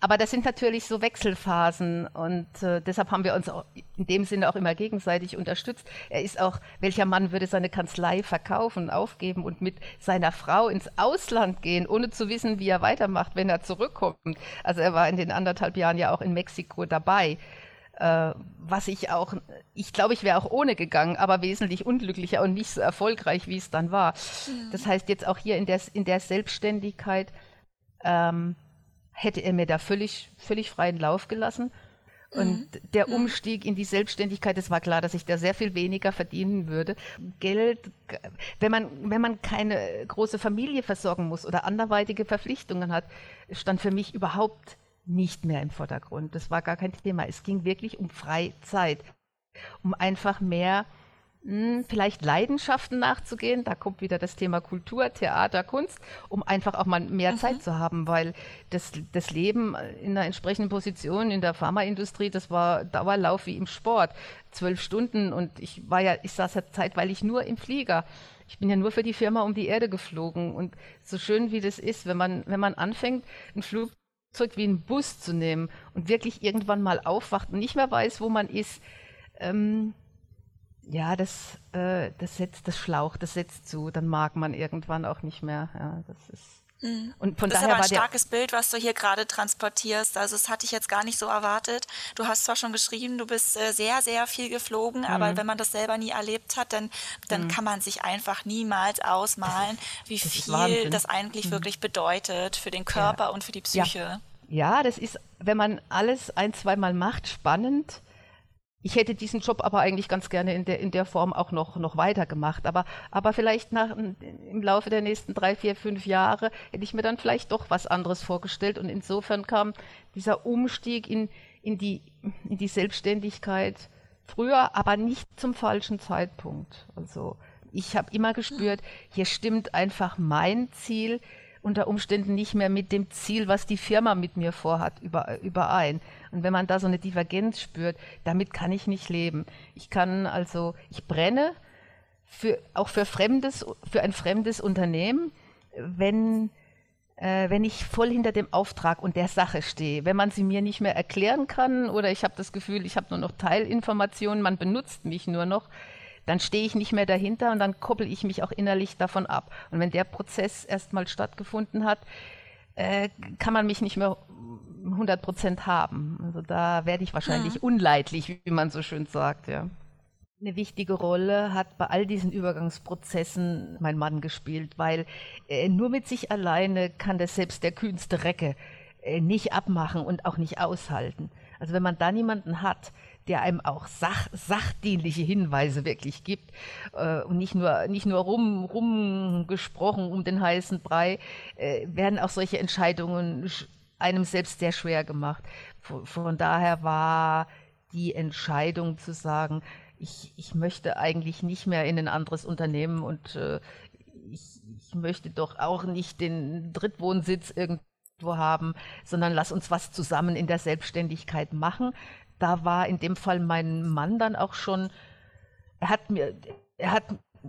Aber das sind natürlich so Wechselphasen und äh, deshalb haben wir uns in dem Sinne auch immer gegenseitig unterstützt. Er ist auch, welcher Mann würde seine Kanzlei verkaufen, aufgeben und mit seiner Frau Frau ins Ausland gehen, ohne zu wissen, wie er weitermacht, wenn er zurückkommt. Also er war in den anderthalb Jahren ja auch in Mexiko dabei. Äh, was ich auch, ich glaube, ich wäre auch ohne gegangen, aber wesentlich unglücklicher und nicht so erfolgreich, wie es dann war. Mhm. Das heißt, jetzt auch hier in der, in der Selbstständigkeit ähm, hätte er mir da völlig, völlig freien Lauf gelassen. Und mhm. der mhm. Umstieg in die Selbstständigkeit, es war klar, dass ich da sehr viel weniger verdienen würde. Geld, wenn man, wenn man keine große Familie versorgen muss oder anderweitige Verpflichtungen hat, stand für mich überhaupt nicht mehr im Vordergrund. Das war gar kein Thema. Es ging wirklich um Freizeit, um einfach mehr hm, vielleicht Leidenschaften nachzugehen. Da kommt wieder das Thema Kultur, Theater, Kunst, um einfach auch mal mehr mhm. Zeit zu haben, weil das, das Leben in einer entsprechenden Position in der Pharmaindustrie, das war Dauerlauf wie im Sport. Zwölf Stunden und ich war ja, ich saß ja zeitweilig nur im Flieger. Ich bin ja nur für die Firma um die Erde geflogen und so schön wie das ist, wenn man, wenn man anfängt, ein Flugzeug wie einen Bus zu nehmen und wirklich irgendwann mal aufwacht und nicht mehr weiß, wo man ist, ähm, ja, das, äh, das setzt, das Schlauch, das setzt zu, dann mag man irgendwann auch nicht mehr. Ja, das ist. Mhm. Und von das daher ist aber ein starkes Bild, was du hier gerade transportierst. Also das hatte ich jetzt gar nicht so erwartet. Du hast zwar schon geschrieben, du bist äh, sehr, sehr viel geflogen, mhm. aber wenn man das selber nie erlebt hat, dann, dann mhm. kann man sich einfach niemals ausmalen, wie das viel das eigentlich mhm. wirklich bedeutet für den Körper ja. und für die Psyche. Ja. ja, das ist, wenn man alles ein, zweimal macht, spannend ich hätte diesen Job aber eigentlich ganz gerne in der, in der Form auch noch, noch weitergemacht. Aber, aber vielleicht nach, im Laufe der nächsten drei, vier, fünf Jahre hätte ich mir dann vielleicht doch was anderes vorgestellt. Und insofern kam dieser Umstieg in, in, die, in die Selbstständigkeit früher, aber nicht zum falschen Zeitpunkt. Also ich habe immer gespürt, hier stimmt einfach mein Ziel unter Umständen nicht mehr mit dem Ziel, was die Firma mit mir vorhat, überein. Und wenn man da so eine Divergenz spürt, damit kann ich nicht leben. Ich kann also, ich brenne für, auch für fremdes, für ein fremdes Unternehmen, wenn, äh, wenn ich voll hinter dem Auftrag und der Sache stehe. Wenn man sie mir nicht mehr erklären kann oder ich habe das Gefühl, ich habe nur noch Teilinformationen, man benutzt mich nur noch, dann stehe ich nicht mehr dahinter und dann koppel ich mich auch innerlich davon ab. Und wenn der Prozess erstmal stattgefunden hat, äh, kann man mich nicht mehr 100 Prozent haben. Also da werde ich wahrscheinlich ja. unleidlich, wie man so schön sagt, ja. Eine wichtige Rolle hat bei all diesen Übergangsprozessen mein Mann gespielt, weil äh, nur mit sich alleine kann das selbst der kühnste Recke äh, nicht abmachen und auch nicht aushalten. Also wenn man da niemanden hat, der einem auch sach, sachdienliche Hinweise wirklich gibt äh, und nicht nur, nicht nur rum, rumgesprochen um den heißen Brei, äh, werden auch solche Entscheidungen einem selbst sehr schwer gemacht. Von, von daher war die Entscheidung zu sagen, ich, ich möchte eigentlich nicht mehr in ein anderes Unternehmen und äh, ich, ich möchte doch auch nicht den Drittwohnsitz irgendwo haben, sondern lass uns was zusammen in der Selbstständigkeit machen. Da war in dem Fall mein Mann dann auch schon, er hat mir, er hat,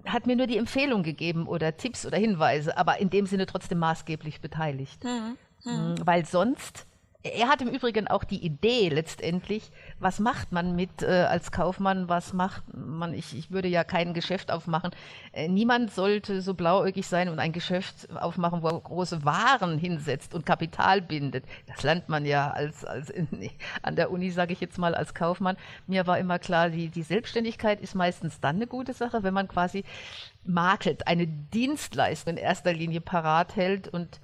hat mir nur die Empfehlung gegeben oder Tipps oder Hinweise, aber in dem Sinne trotzdem maßgeblich beteiligt. Mhm. Hm. Weil sonst, er hat im Übrigen auch die Idee letztendlich, was macht man mit äh, als Kaufmann, was macht man, ich, ich würde ja kein Geschäft aufmachen. Äh, niemand sollte so blauäugig sein und ein Geschäft aufmachen, wo er große Waren hinsetzt und Kapital bindet. Das lernt man ja als, als in, an der Uni, sage ich jetzt mal, als Kaufmann. Mir war immer klar, die, die Selbstständigkeit ist meistens dann eine gute Sache, wenn man quasi makelt, eine Dienstleistung in erster Linie parat hält und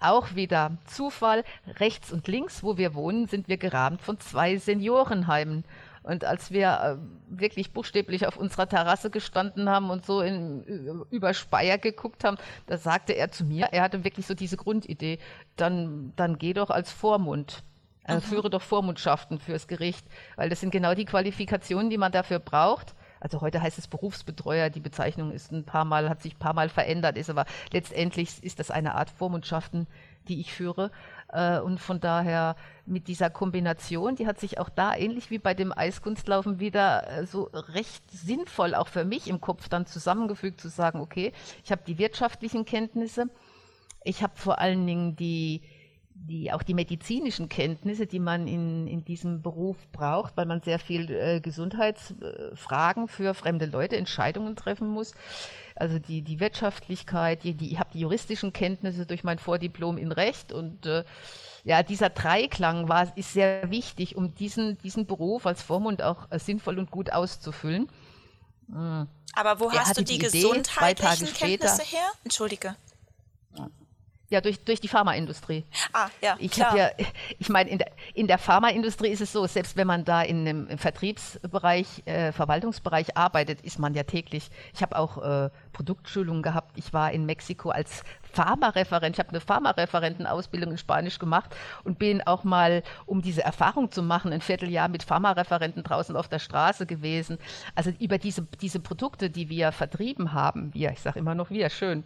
auch wieder Zufall. Rechts und links, wo wir wohnen, sind wir gerahmt von zwei Seniorenheimen. Und als wir äh, wirklich buchstäblich auf unserer Terrasse gestanden haben und so in, über Speyer geguckt haben, da sagte er zu mir, er hatte wirklich so diese Grundidee, dann, dann geh doch als Vormund. Äh, führe doch Vormundschaften fürs Gericht, weil das sind genau die Qualifikationen, die man dafür braucht. Also heute heißt es Berufsbetreuer, die Bezeichnung ist ein paar Mal, hat sich ein paar Mal verändert, ist aber letztendlich ist das eine Art Vormundschaften, die ich führe. Äh, und von daher mit dieser Kombination, die hat sich auch da ähnlich wie bei dem Eiskunstlaufen wieder äh, so recht sinnvoll auch für mich im Kopf dann zusammengefügt, zu sagen, okay, ich habe die wirtschaftlichen Kenntnisse, ich habe vor allen Dingen die die, auch die medizinischen Kenntnisse, die man in, in diesem Beruf braucht, weil man sehr viel äh, Gesundheitsfragen für fremde Leute, Entscheidungen treffen muss. Also die, die Wirtschaftlichkeit, die, die, ich habe die juristischen Kenntnisse durch mein Vordiplom in Recht und äh, ja, dieser Dreiklang war, ist sehr wichtig, um diesen, diesen Beruf als Vormund auch äh, sinnvoll und gut auszufüllen. Mhm. Aber wo er hast du die, die Idee, gesundheitlichen Kenntnisse her? Entschuldige. Ja, durch, durch die Pharmaindustrie. Ah, ja. Ich habe ja, ich meine, in der, in der Pharmaindustrie ist es so, selbst wenn man da in einem Vertriebsbereich, äh, Verwaltungsbereich arbeitet, ist man ja täglich. Ich habe auch äh, Produktschulungen gehabt. Ich war in Mexiko als Pharmareferent. Ich habe eine Pharmareferentenausbildung in Spanisch gemacht und bin auch mal, um diese Erfahrung zu machen, ein Vierteljahr mit Pharmareferenten draußen auf der Straße gewesen. Also über diese, diese Produkte, die wir vertrieben haben, wir, ich sage immer noch wir, schön,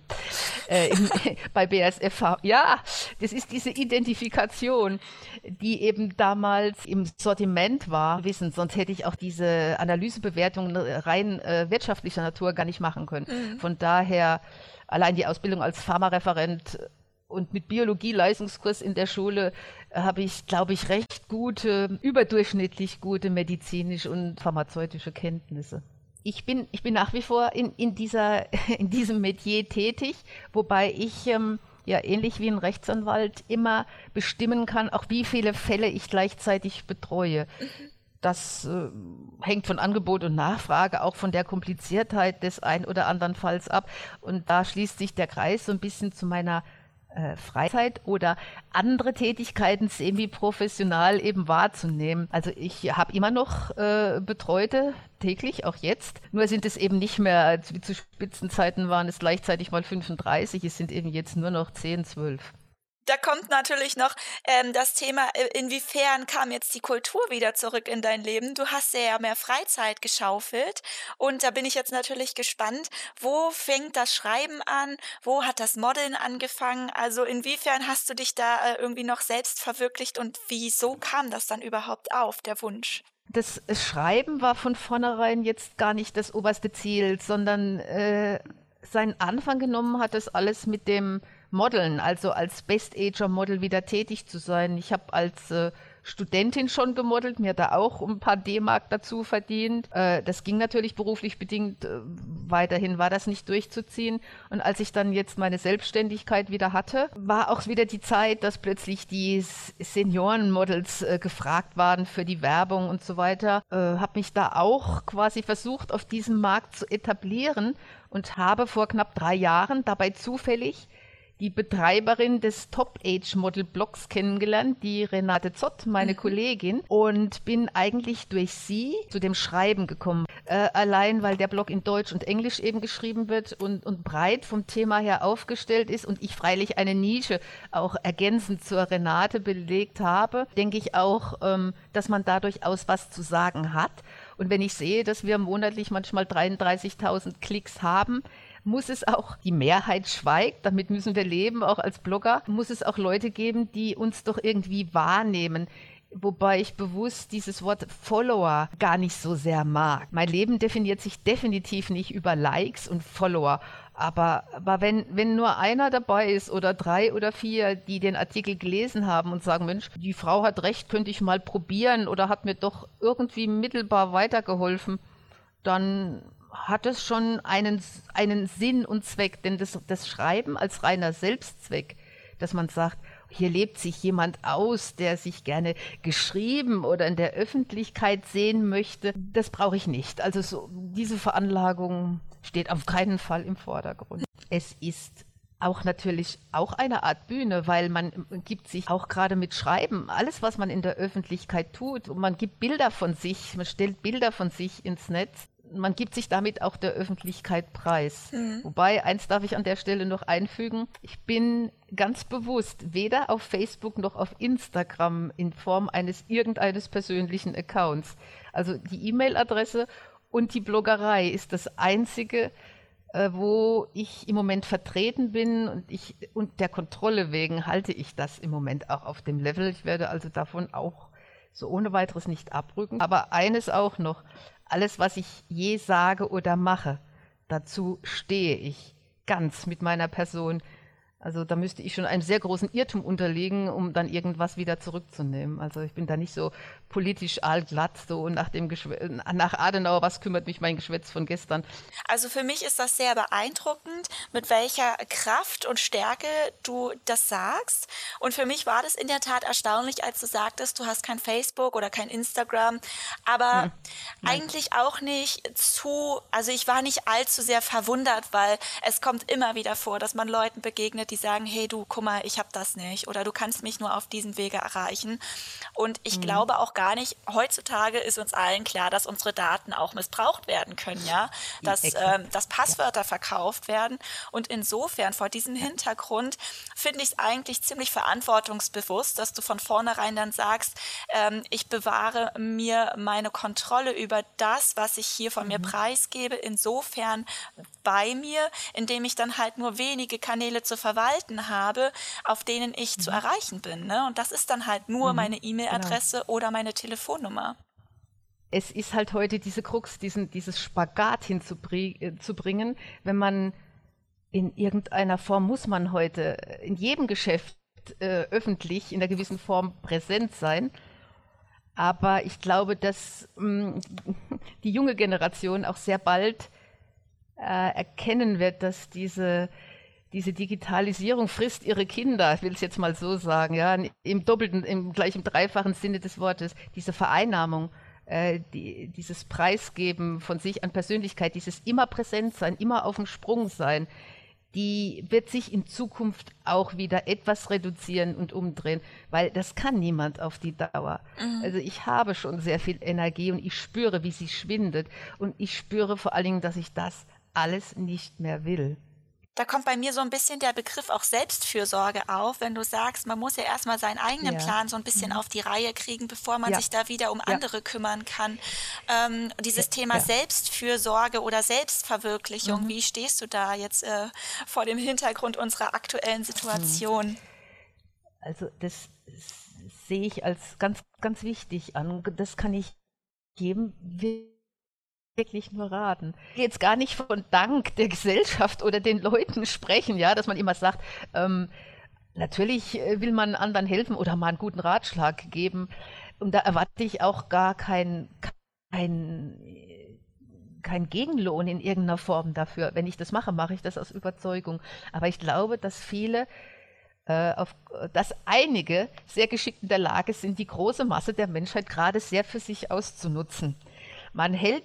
äh, in, bei BSF, ja, das ist diese Identifikation, die eben damals im Sortiment war, wissen, sonst hätte ich auch diese Analysebewertung rein äh, wirtschaftlicher Natur gar nicht machen können. Mhm. Von daher allein die Ausbildung als Pharmareferent und mit Biologie-Leistungskurs in der Schule habe ich, glaube ich, recht gute, überdurchschnittlich gute medizinische und pharmazeutische Kenntnisse. Ich bin, ich bin nach wie vor in, in, dieser, in diesem Metier tätig, wobei ich ähm, ja ähnlich wie ein Rechtsanwalt immer bestimmen kann, auch wie viele Fälle ich gleichzeitig betreue. Das äh, hängt von Angebot und Nachfrage, auch von der Kompliziertheit des ein oder anderen Falls ab. Und da schließt sich der Kreis so ein bisschen zu meiner äh, Freizeit oder andere Tätigkeiten semi-professional eben wahrzunehmen. Also ich habe immer noch äh, Betreute täglich, auch jetzt. Nur sind es eben nicht mehr, wie zu Spitzenzeiten waren es gleichzeitig mal 35, es sind eben jetzt nur noch 10, 12 da kommt natürlich noch ähm, das Thema, äh, inwiefern kam jetzt die Kultur wieder zurück in dein Leben? Du hast ja mehr Freizeit geschaufelt und da bin ich jetzt natürlich gespannt, wo fängt das Schreiben an? Wo hat das Modeln angefangen? Also inwiefern hast du dich da äh, irgendwie noch selbst verwirklicht und wieso kam das dann überhaupt auf, der Wunsch? Das Schreiben war von vornherein jetzt gar nicht das oberste Ziel, sondern äh, seinen Anfang genommen hat das alles mit dem Modeln, also als Best-Ager-Model wieder tätig zu sein. Ich habe als äh, Studentin schon gemodelt, mir da auch ein paar D-Mark dazu verdient. Äh, das ging natürlich beruflich bedingt. Äh, weiterhin war das nicht durchzuziehen. Und als ich dann jetzt meine Selbstständigkeit wieder hatte, war auch wieder die Zeit, dass plötzlich die Seniorenmodels äh, gefragt waren für die Werbung und so weiter. Äh, habe mich da auch quasi versucht, auf diesem Markt zu etablieren und habe vor knapp drei Jahren dabei zufällig die Betreiberin des Top-Age-Model-Blogs kennengelernt, die Renate Zott, meine mhm. Kollegin, und bin eigentlich durch sie zu dem Schreiben gekommen. Äh, allein, weil der Blog in Deutsch und Englisch eben geschrieben wird und, und breit vom Thema her aufgestellt ist und ich freilich eine Nische auch ergänzend zur Renate belegt habe, denke ich auch, ähm, dass man da durchaus was zu sagen hat. Und wenn ich sehe, dass wir monatlich manchmal 33.000 Klicks haben, muss es auch, die Mehrheit schweigt, damit müssen wir leben, auch als Blogger, muss es auch Leute geben, die uns doch irgendwie wahrnehmen. Wobei ich bewusst dieses Wort Follower gar nicht so sehr mag. Mein Leben definiert sich definitiv nicht über Likes und Follower. Aber, aber wenn, wenn nur einer dabei ist oder drei oder vier, die den Artikel gelesen haben und sagen, Mensch, die Frau hat recht, könnte ich mal probieren oder hat mir doch irgendwie mittelbar weitergeholfen, dann hat es schon einen, einen Sinn und Zweck, denn das, das Schreiben als reiner Selbstzweck, dass man sagt, hier lebt sich jemand aus, der sich gerne geschrieben oder in der Öffentlichkeit sehen möchte, das brauche ich nicht. Also so, diese Veranlagung steht auf keinen Fall im Vordergrund. Es ist auch natürlich auch eine Art Bühne, weil man gibt sich auch gerade mit Schreiben, alles, was man in der Öffentlichkeit tut, man gibt Bilder von sich, man stellt Bilder von sich ins Netz man gibt sich damit auch der Öffentlichkeit preis. Mhm. Wobei, eins darf ich an der Stelle noch einfügen, ich bin ganz bewusst weder auf Facebook noch auf Instagram in Form eines irgendeines persönlichen Accounts. Also die E-Mail-Adresse und die Bloggerei ist das einzige, äh, wo ich im Moment vertreten bin und ich und der Kontrolle wegen halte ich das im Moment auch auf dem Level. Ich werde also davon auch so ohne weiteres nicht abrücken. Aber eines auch noch, alles, was ich je sage oder mache, dazu stehe ich ganz mit meiner Person. Also da müsste ich schon einem sehr großen Irrtum unterliegen, um dann irgendwas wieder zurückzunehmen. Also ich bin da nicht so politisch allglatt, so nach dem Geschwä nach Adenauer, was kümmert mich mein Geschwätz von gestern. Also für mich ist das sehr beeindruckend, mit welcher Kraft und Stärke du das sagst. Und für mich war das in der Tat erstaunlich, als du sagtest, du hast kein Facebook oder kein Instagram, aber hm. eigentlich auch nicht zu, also ich war nicht allzu sehr verwundert, weil es kommt immer wieder vor, dass man Leuten begegnet, die sagen, hey du, guck mal, ich habe das nicht oder du kannst mich nur auf diesem Wege erreichen. Und ich mhm. glaube auch gar nicht, heutzutage ist uns allen klar, dass unsere Daten auch missbraucht werden können, ja, dass, ähm, dass Passwörter ja. verkauft werden. Und insofern vor diesem Hintergrund finde ich es eigentlich ziemlich verantwortungsbewusst, dass du von vornherein dann sagst, ähm, ich bewahre mir meine Kontrolle über das, was ich hier von mhm. mir preisgebe, insofern bei mir, indem ich dann halt nur wenige Kanäle zur Verwalten habe, auf denen ich mhm. zu erreichen bin. Ne? Und das ist dann halt nur mhm. meine E-Mail-Adresse genau. oder meine Telefonnummer. Es ist halt heute diese Krux, diesen, dieses Spagat hinzubringen, äh, wenn man in irgendeiner Form muss man heute in jedem Geschäft äh, öffentlich in einer gewissen Form präsent sein. Aber ich glaube, dass mh, mm, die junge Generation auch sehr bald äh, erkennen wird, dass diese, diese Digitalisierung frisst ihre Kinder, ich will es jetzt mal so sagen, ja, im doppelten, im gleich im dreifachen Sinne des Wortes, diese Vereinnahmung, äh, die, dieses Preisgeben von sich an Persönlichkeit, dieses immer präsent sein, immer auf dem Sprung sein, die wird sich in Zukunft auch wieder etwas reduzieren und umdrehen, weil das kann niemand auf die Dauer. Mhm. Also ich habe schon sehr viel Energie und ich spüre, wie sie schwindet und ich spüre vor allen Dingen, dass ich das alles nicht mehr will. Da kommt bei mir so ein bisschen der Begriff auch Selbstfürsorge auf, wenn du sagst, man muss ja erstmal seinen eigenen ja. Plan so ein bisschen mhm. auf die Reihe kriegen, bevor man ja. sich da wieder um ja. andere kümmern kann. Ähm, dieses Thema Selbstfürsorge oder Selbstverwirklichung, mhm. wie stehst du da jetzt äh, vor dem Hintergrund unserer aktuellen Situation? Also das sehe ich als ganz, ganz wichtig an. Das kann ich jedem wirklich nur raten. Jetzt gar nicht von Dank der Gesellschaft oder den Leuten sprechen, ja, dass man immer sagt, ähm, natürlich äh, will man anderen helfen oder mal einen guten Ratschlag geben. Und da erwarte ich auch gar kein, kein, kein Gegenlohn in irgendeiner Form dafür. Wenn ich das mache, mache ich das aus Überzeugung. Aber ich glaube, dass viele äh, auf, dass einige sehr geschickt in der Lage sind, die große Masse der Menschheit gerade sehr für sich auszunutzen. Man hält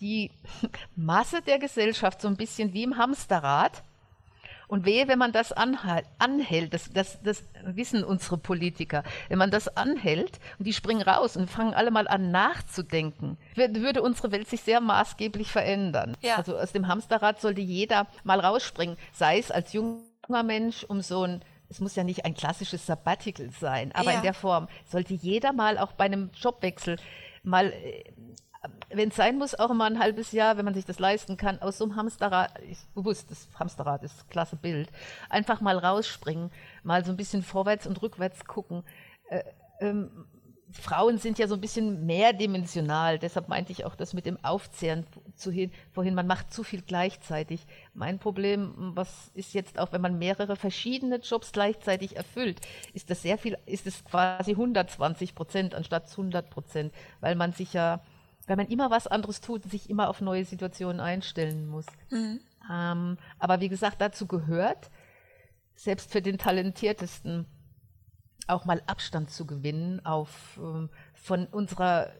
die Masse der Gesellschaft so ein bisschen wie im Hamsterrad. Und wehe, wenn man das anhält, das, das, das wissen unsere Politiker, wenn man das anhält und die springen raus und fangen alle mal an nachzudenken, würde unsere Welt sich sehr maßgeblich verändern. Ja. Also aus dem Hamsterrad sollte jeder mal rausspringen, sei es als junger Mensch, um so ein es muss ja nicht ein klassisches Sabbatical sein, aber ja. in der Form sollte jeder mal auch bei einem Jobwechsel mal äh, wenn es sein muss, auch immer ein halbes Jahr, wenn man sich das leisten kann, aus so einem Hamsterrad, ist bewusst, das Hamsterrad ist ein klasse Bild, einfach mal rausspringen, mal so ein bisschen vorwärts und rückwärts gucken. Äh, ähm, Frauen sind ja so ein bisschen mehrdimensional, deshalb meinte ich auch das mit dem Aufzehren zu hin, vorhin, man macht zu viel gleichzeitig. Mein Problem, was ist jetzt auch, wenn man mehrere verschiedene Jobs gleichzeitig erfüllt, ist das sehr viel, ist es quasi 120 Prozent anstatt 100 Prozent, weil man sich ja weil man immer was anderes tut, sich immer auf neue Situationen einstellen muss. Mhm. Ähm, aber wie gesagt, dazu gehört, selbst für den Talentiertesten auch mal Abstand zu gewinnen auf äh, von unserer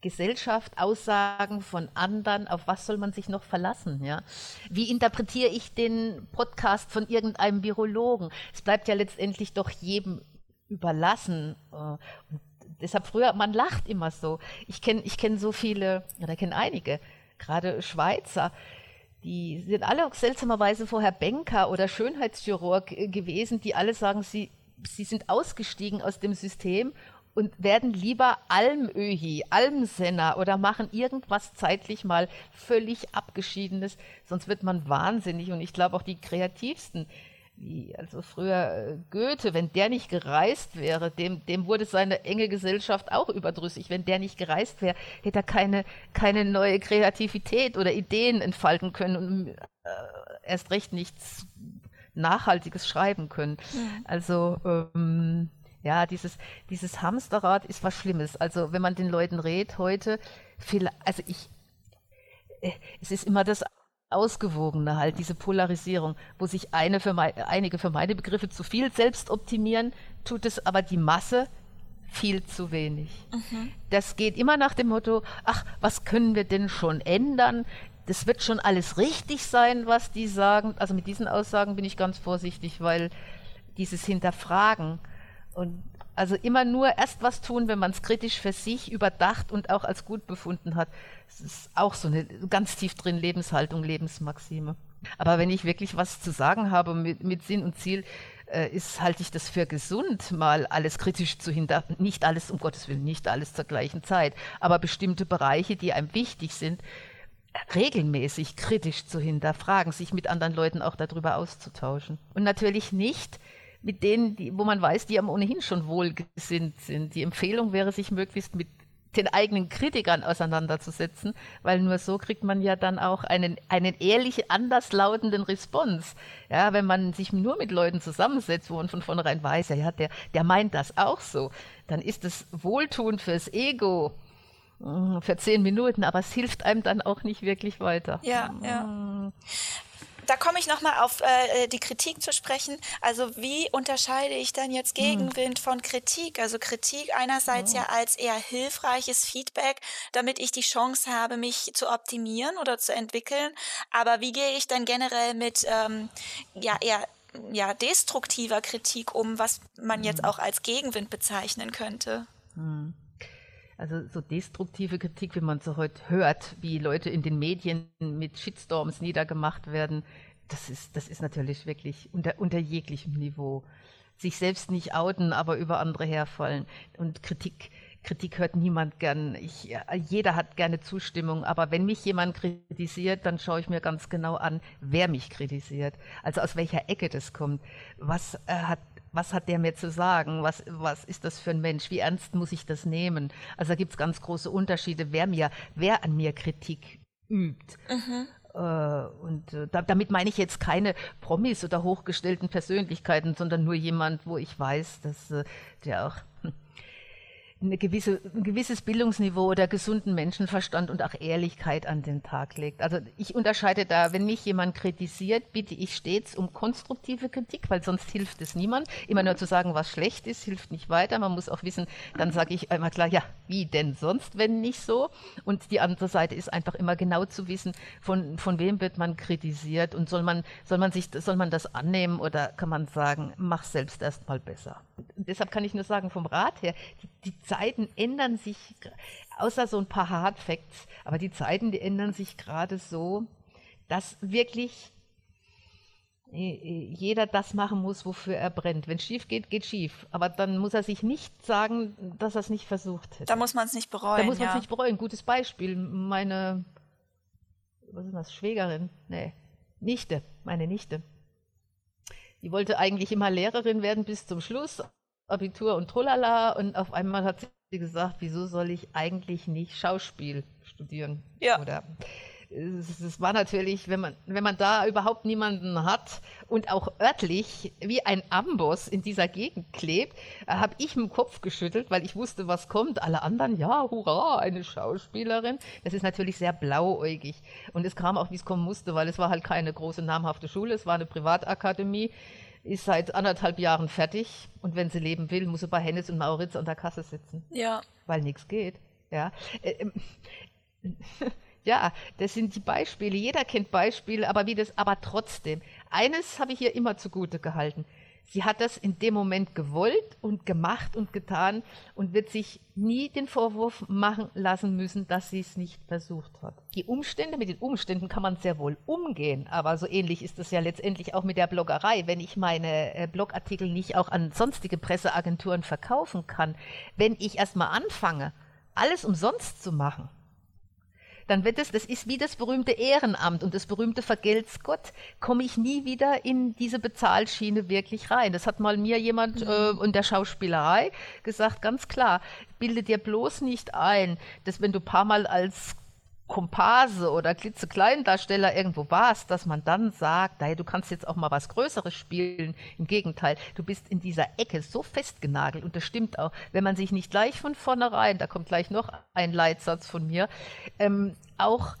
Gesellschaft, Aussagen von anderen, auf was soll man sich noch verlassen? Ja? Wie interpretiere ich den Podcast von irgendeinem Virologen? Es bleibt ja letztendlich doch jedem überlassen. Äh, und deshalb früher, man lacht immer so. Ich kenne ich kenn so viele, oder kenne einige, gerade Schweizer, die sind alle seltsamerweise vorher Banker oder Schönheitschirurg gewesen, die alle sagen, sie, sie sind ausgestiegen aus dem System und werden lieber Almöhi, Almsenner oder machen irgendwas zeitlich mal völlig Abgeschiedenes, sonst wird man wahnsinnig. Und ich glaube auch die kreativsten, also früher äh, Goethe, wenn der nicht gereist wäre, dem, dem wurde seine enge Gesellschaft auch überdrüssig. Wenn der nicht gereist wäre, hätte er keine, keine neue Kreativität oder Ideen entfalten können und äh, erst recht nichts Nachhaltiges schreiben können. Mhm. Also ähm, ja, dieses, dieses Hamsterrad ist was Schlimmes. Also wenn man den Leuten redet heute, viel, also ich, äh, es ist immer das ausgewogene halt, diese Polarisierung, wo sich eine für mein, einige für meine Begriffe zu viel selbst optimieren, tut es aber die Masse viel zu wenig. Mhm. Das geht immer nach dem Motto, ach, was können wir denn schon ändern? Das wird schon alles richtig sein, was die sagen. Also mit diesen Aussagen bin ich ganz vorsichtig, weil dieses Hinterfragen und also immer nur erst was tun, wenn man es kritisch für sich überdacht und auch als gut befunden hat. Das ist auch so eine ganz tief drin Lebenshaltung, Lebensmaxime. Aber wenn ich wirklich was zu sagen habe mit, mit Sinn und Ziel, äh, ist, halte ich das für gesund, mal alles kritisch zu hinterfragen. Nicht alles, um Gottes Willen, nicht alles zur gleichen Zeit, aber bestimmte Bereiche, die einem wichtig sind, regelmäßig kritisch zu hinterfragen, sich mit anderen Leuten auch darüber auszutauschen. Und natürlich nicht mit denen, die, wo man weiß, die am ohnehin schon wohlgesinnt sind. Die Empfehlung wäre, sich möglichst mit den eigenen Kritikern auseinanderzusetzen, weil nur so kriegt man ja dann auch einen, einen ehrlich anderslautenden Response. Ja, wenn man sich nur mit Leuten zusammensetzt, wo man von vornherein weiß, ja, der, der meint das auch so, dann ist es wohltuend fürs Ego mm, für zehn Minuten, aber es hilft einem dann auch nicht wirklich weiter. Ja, ja. Da komme ich nochmal auf äh, die Kritik zu sprechen. Also wie unterscheide ich dann jetzt hm. Gegenwind von Kritik? Also Kritik einerseits oh. ja als eher hilfreiches Feedback, damit ich die Chance habe, mich zu optimieren oder zu entwickeln. Aber wie gehe ich dann generell mit ähm, ja eher ja, destruktiver Kritik um, was man jetzt hm. auch als Gegenwind bezeichnen könnte? Hm. Also so destruktive Kritik, wie man so heute hört, wie Leute in den Medien mit Shitstorms niedergemacht werden, das ist, das ist natürlich wirklich unter, unter jeglichem Niveau. Sich selbst nicht outen, aber über andere herfallen. Und Kritik, Kritik hört niemand gern. Ich, jeder hat gerne Zustimmung, aber wenn mich jemand kritisiert, dann schaue ich mir ganz genau an, wer mich kritisiert. Also aus welcher Ecke das kommt. Was äh, hat was hat der mir zu sagen? Was, was ist das für ein Mensch? Wie ernst muss ich das nehmen? Also da gibt es ganz große Unterschiede, wer mir, wer an mir Kritik übt. Mhm. Äh, und äh, damit meine ich jetzt keine Promis oder hochgestellten Persönlichkeiten, sondern nur jemand, wo ich weiß, dass äh, der auch eine gewisse, ein gewisses Bildungsniveau oder gesunden Menschenverstand und auch Ehrlichkeit an den Tag legt. Also ich unterscheide da, wenn mich jemand kritisiert, bitte ich stets um konstruktive Kritik, weil sonst hilft es niemand. Immer nur zu sagen, was schlecht ist, hilft nicht weiter. Man muss auch wissen, dann sage ich einmal klar, ja, wie denn sonst, wenn nicht so? Und die andere Seite ist einfach immer genau zu wissen, von, von wem wird man kritisiert und soll man, soll man sich, soll man das annehmen oder kann man sagen, mach selbst erst mal besser. Deshalb kann ich nur sagen, vom Rat her, die, die Zeiten ändern sich, außer so ein paar Hard Facts, aber die Zeiten, die ändern sich gerade so, dass wirklich äh, äh, jeder das machen muss, wofür er brennt. Wenn es schief geht, geht schief. Aber dann muss er sich nicht sagen, dass er es nicht versucht hätte. Da muss man es nicht bereuen. Da muss man es ja. nicht bereuen. Gutes Beispiel. Meine, was ist das, Schwägerin? Nee, Nichte, meine Nichte. Die wollte eigentlich immer Lehrerin werden bis zum Schluss, Abitur und Trolala. Und auf einmal hat sie gesagt, wieso soll ich eigentlich nicht Schauspiel studieren? Ja. Oder es war natürlich, wenn man, wenn man da überhaupt niemanden hat und auch örtlich wie ein Amboss in dieser Gegend klebt, habe ich dem Kopf geschüttelt, weil ich wusste, was kommt. Alle anderen, ja, hurra, eine Schauspielerin. Das ist natürlich sehr blauäugig. Und es kam auch, wie es kommen musste, weil es war halt keine große namhafte Schule, es war eine Privatakademie ist seit anderthalb Jahren fertig und wenn sie leben will, muss sie bei Hennes und Mauritz an der Kasse sitzen. Ja. Weil nichts geht. Ja. Äh, ähm, ja, das sind die Beispiele. Jeder kennt Beispiele, aber wie das, aber trotzdem. Eines habe ich hier immer zugute gehalten. Sie hat das in dem Moment gewollt und gemacht und getan und wird sich nie den Vorwurf machen lassen müssen, dass sie es nicht versucht hat. Die Umstände, mit den Umständen kann man sehr wohl umgehen, aber so ähnlich ist es ja letztendlich auch mit der Bloggerei. Wenn ich meine äh, Blogartikel nicht auch an sonstige Presseagenturen verkaufen kann, wenn ich erstmal anfange, alles umsonst zu machen, dann wird es, das ist wie das berühmte Ehrenamt und das berühmte Vergelt's Gott, komme ich nie wieder in diese Bezahlschiene wirklich rein. Das hat mal mir jemand mhm. äh, in der Schauspielerei gesagt, ganz klar, bilde dir bloß nicht ein, dass wenn du paar Mal als Komparse oder Klitzekleindarsteller irgendwo warst, dass man dann sagt, naja, du kannst jetzt auch mal was Größeres spielen. Im Gegenteil, du bist in dieser Ecke so festgenagelt und das stimmt auch, wenn man sich nicht gleich von vornherein, da kommt gleich noch ein Leitsatz von mir, ähm, auch,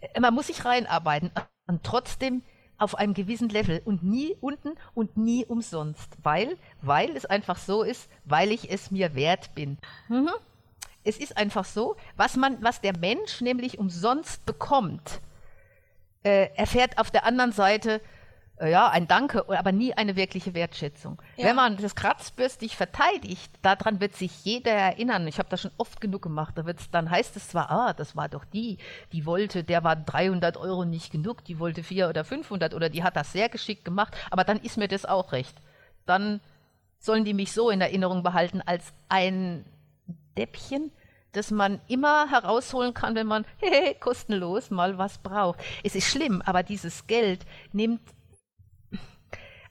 äh, man muss sich reinarbeiten und trotzdem auf einem gewissen Level und nie unten und nie umsonst, weil, weil es einfach so ist, weil ich es mir wert bin. Mhm es ist einfach so, was man, was der Mensch nämlich umsonst bekommt, äh, erfährt auf der anderen Seite äh, ja ein Danke, aber nie eine wirkliche Wertschätzung. Ja. Wenn man das kratzbürstig verteidigt, daran wird sich jeder erinnern. Ich habe das schon oft genug gemacht. Da wird's, dann heißt es zwar, ah, das war doch die, die wollte, der war 300 Euro nicht genug, die wollte 400 oder 500 oder die hat das sehr geschickt gemacht, aber dann ist mir das auch recht. Dann sollen die mich so in Erinnerung behalten als ein Däppchen, das man immer herausholen kann, wenn man kostenlos mal was braucht. Es ist schlimm, aber dieses Geld nimmt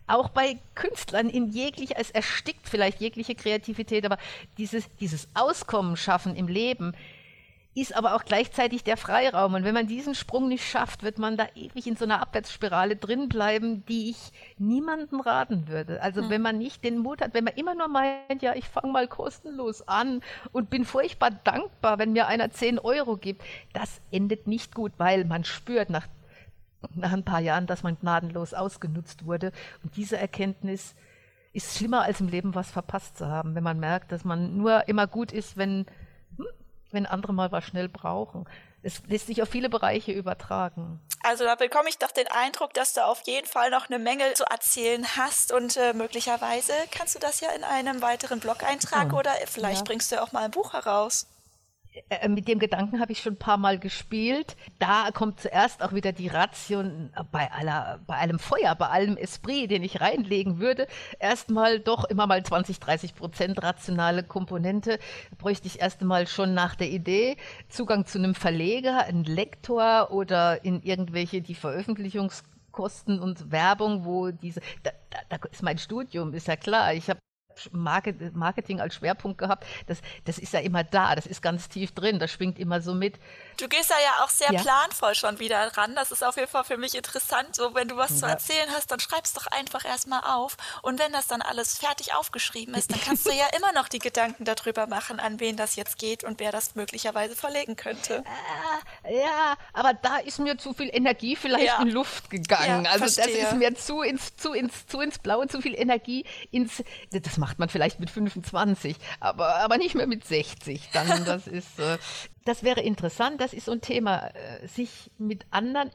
auch bei Künstlern in jeglich, es erstickt vielleicht jegliche Kreativität, aber dieses, dieses Auskommen schaffen im Leben, ist aber auch gleichzeitig der Freiraum. Und wenn man diesen Sprung nicht schafft, wird man da ewig in so einer Abwärtsspirale drin bleiben, die ich niemandem raten würde. Also mhm. wenn man nicht den Mut hat, wenn man immer nur meint, ja, ich fange mal kostenlos an und bin furchtbar dankbar, wenn mir einer 10 Euro gibt, das endet nicht gut, weil man spürt nach nach ein paar Jahren, dass man gnadenlos ausgenutzt wurde. Und diese Erkenntnis ist schlimmer als im Leben was verpasst zu haben, wenn man merkt, dass man nur immer gut ist, wenn, hm, wenn andere mal was schnell brauchen. Es lässt sich auf viele Bereiche übertragen. Also da bekomme ich doch den Eindruck, dass du auf jeden Fall noch eine Menge zu erzählen hast und äh, möglicherweise kannst du das ja in einem weiteren Blog-Eintrag ja. oder vielleicht ja. bringst du auch mal ein Buch heraus. Äh, mit dem Gedanken habe ich schon ein paar Mal gespielt. Da kommt zuerst auch wieder die Ration bei, aller, bei allem Feuer, bei allem Esprit, den ich reinlegen würde. Erstmal doch immer mal 20, 30 Prozent rationale Komponente. Da bräuchte ich erst einmal schon nach der Idee Zugang zu einem Verleger, einem Lektor oder in irgendwelche die Veröffentlichungskosten und Werbung, wo diese, da, da, ist mein Studium, ist ja klar. Ich habe Marketing als Schwerpunkt gehabt. Das, das ist ja immer da, das ist ganz tief drin, das schwingt immer so mit. Du gehst da ja auch sehr ja. planvoll schon wieder ran. Das ist auf jeden Fall für mich interessant. So, wenn du was ja. zu erzählen hast, dann schreibst doch einfach erstmal auf. Und wenn das dann alles fertig aufgeschrieben ist, dann kannst du ja immer noch die Gedanken darüber machen, an wen das jetzt geht und wer das möglicherweise verlegen könnte. Äh, ja, aber da ist mir zu viel Energie vielleicht ja. in Luft gegangen. also verstehe. das ist mir zu ins, zu ins, zu ins Blaue, zu viel Energie ins. Das macht man vielleicht mit 25, aber, aber nicht mehr mit 60. Dann, das ist, äh, das wäre interessant. Das ist so ein Thema, äh, sich mit anderen,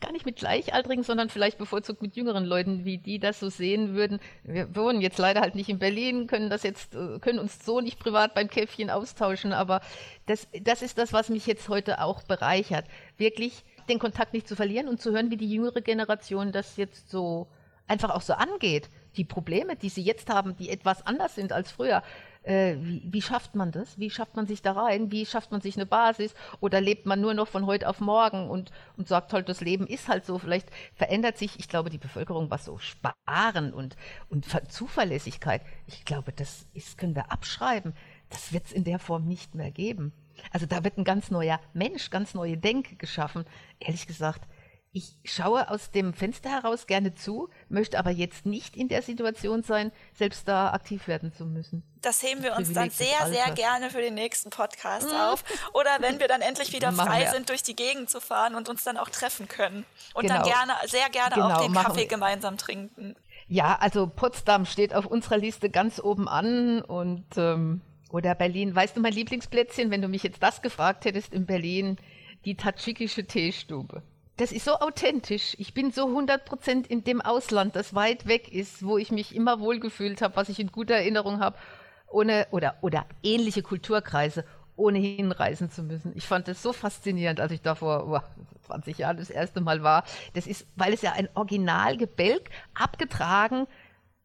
gar nicht mit Gleichaltrigen, sondern vielleicht bevorzugt mit jüngeren Leuten, wie die das so sehen würden. Wir wohnen jetzt leider halt nicht in Berlin, können das jetzt, äh, können uns so nicht privat beim Käffchen austauschen, aber das, das ist das, was mich jetzt heute auch bereichert. Wirklich den Kontakt nicht zu verlieren und zu hören, wie die jüngere Generation das jetzt so einfach auch so angeht die Probleme, die sie jetzt haben, die etwas anders sind als früher, äh, wie, wie, schafft man das? Wie schafft man sich da rein? Wie schafft man sich eine Basis? Oder lebt man nur noch von heute auf morgen und, und sagt halt, das Leben ist halt so. Vielleicht verändert sich, ich glaube, die Bevölkerung, was so Sparen und, und Zuverlässigkeit, ich glaube, das ist, können wir abschreiben. Das wird es in der Form nicht mehr geben. Also da wird ein ganz neuer Mensch, ganz neue Denke geschaffen. Ehrlich gesagt, ich schaue aus dem Fenster heraus gerne zu, möchte aber jetzt nicht in der Situation sein, selbst da aktiv werden zu müssen. Das heben wir uns dann sehr, sehr gerne für den nächsten Podcast mhm. auf. Oder wenn wir dann endlich wieder frei sind, durch die Gegend zu fahren und uns dann auch treffen können. Und genau. dann gerne, sehr gerne genau, auch den Kaffee wir. gemeinsam trinken. Ja, also Potsdam steht auf unserer Liste ganz oben an und ähm, oder Berlin. Weißt du mein Lieblingsplätzchen, wenn du mich jetzt das gefragt hättest in Berlin, die tadschikische Teestube das ist so authentisch. Ich bin so 100% in dem Ausland, das weit weg ist, wo ich mich immer wohlgefühlt habe, was ich in guter Erinnerung habe, ohne oder oder ähnliche Kulturkreise, ohne hinreisen zu müssen. Ich fand das so faszinierend, als ich da vor oh, 20 Jahren das erste Mal war. Das ist, weil es ja ein Originalgebälk abgetragen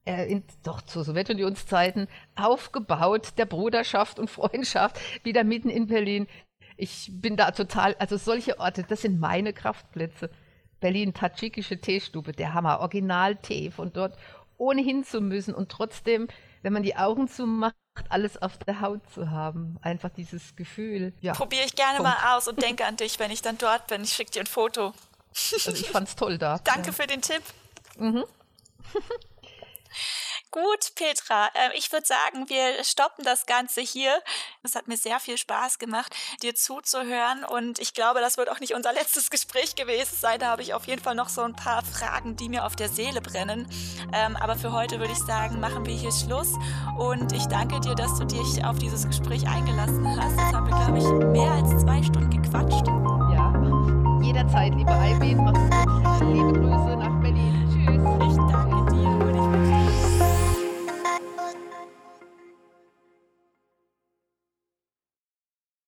äh, in, doch zu Sowjetunionszeiten aufgebaut der Bruderschaft und Freundschaft wieder mitten in Berlin ich bin da total, also solche Orte, das sind meine Kraftplätze. Berlin, tadschikische Teestube, der Hammer, Original-Tee von dort, ohne hin zu müssen und trotzdem, wenn man die Augen zumacht, alles auf der Haut zu haben. Einfach dieses Gefühl. Ja, Probiere ich gerne Punkt. mal aus und denke an dich, wenn ich dann dort bin. Ich schicke dir ein Foto. Also ich fand's toll da. Danke ja. für den Tipp. Mhm. Gut, Petra, äh, ich würde sagen, wir stoppen das Ganze hier. Es hat mir sehr viel Spaß gemacht, dir zuzuhören und ich glaube, das wird auch nicht unser letztes Gespräch gewesen sein. Da habe ich auf jeden Fall noch so ein paar Fragen, die mir auf der Seele brennen. Ähm, aber für heute würde ich sagen, machen wir hier Schluss und ich danke dir, dass du dich auf dieses Gespräch eingelassen hast. Jetzt haben wir, glaube ich, mehr als zwei Stunden gequatscht. Ja, jederzeit, liebe gut. Liebe Grüße.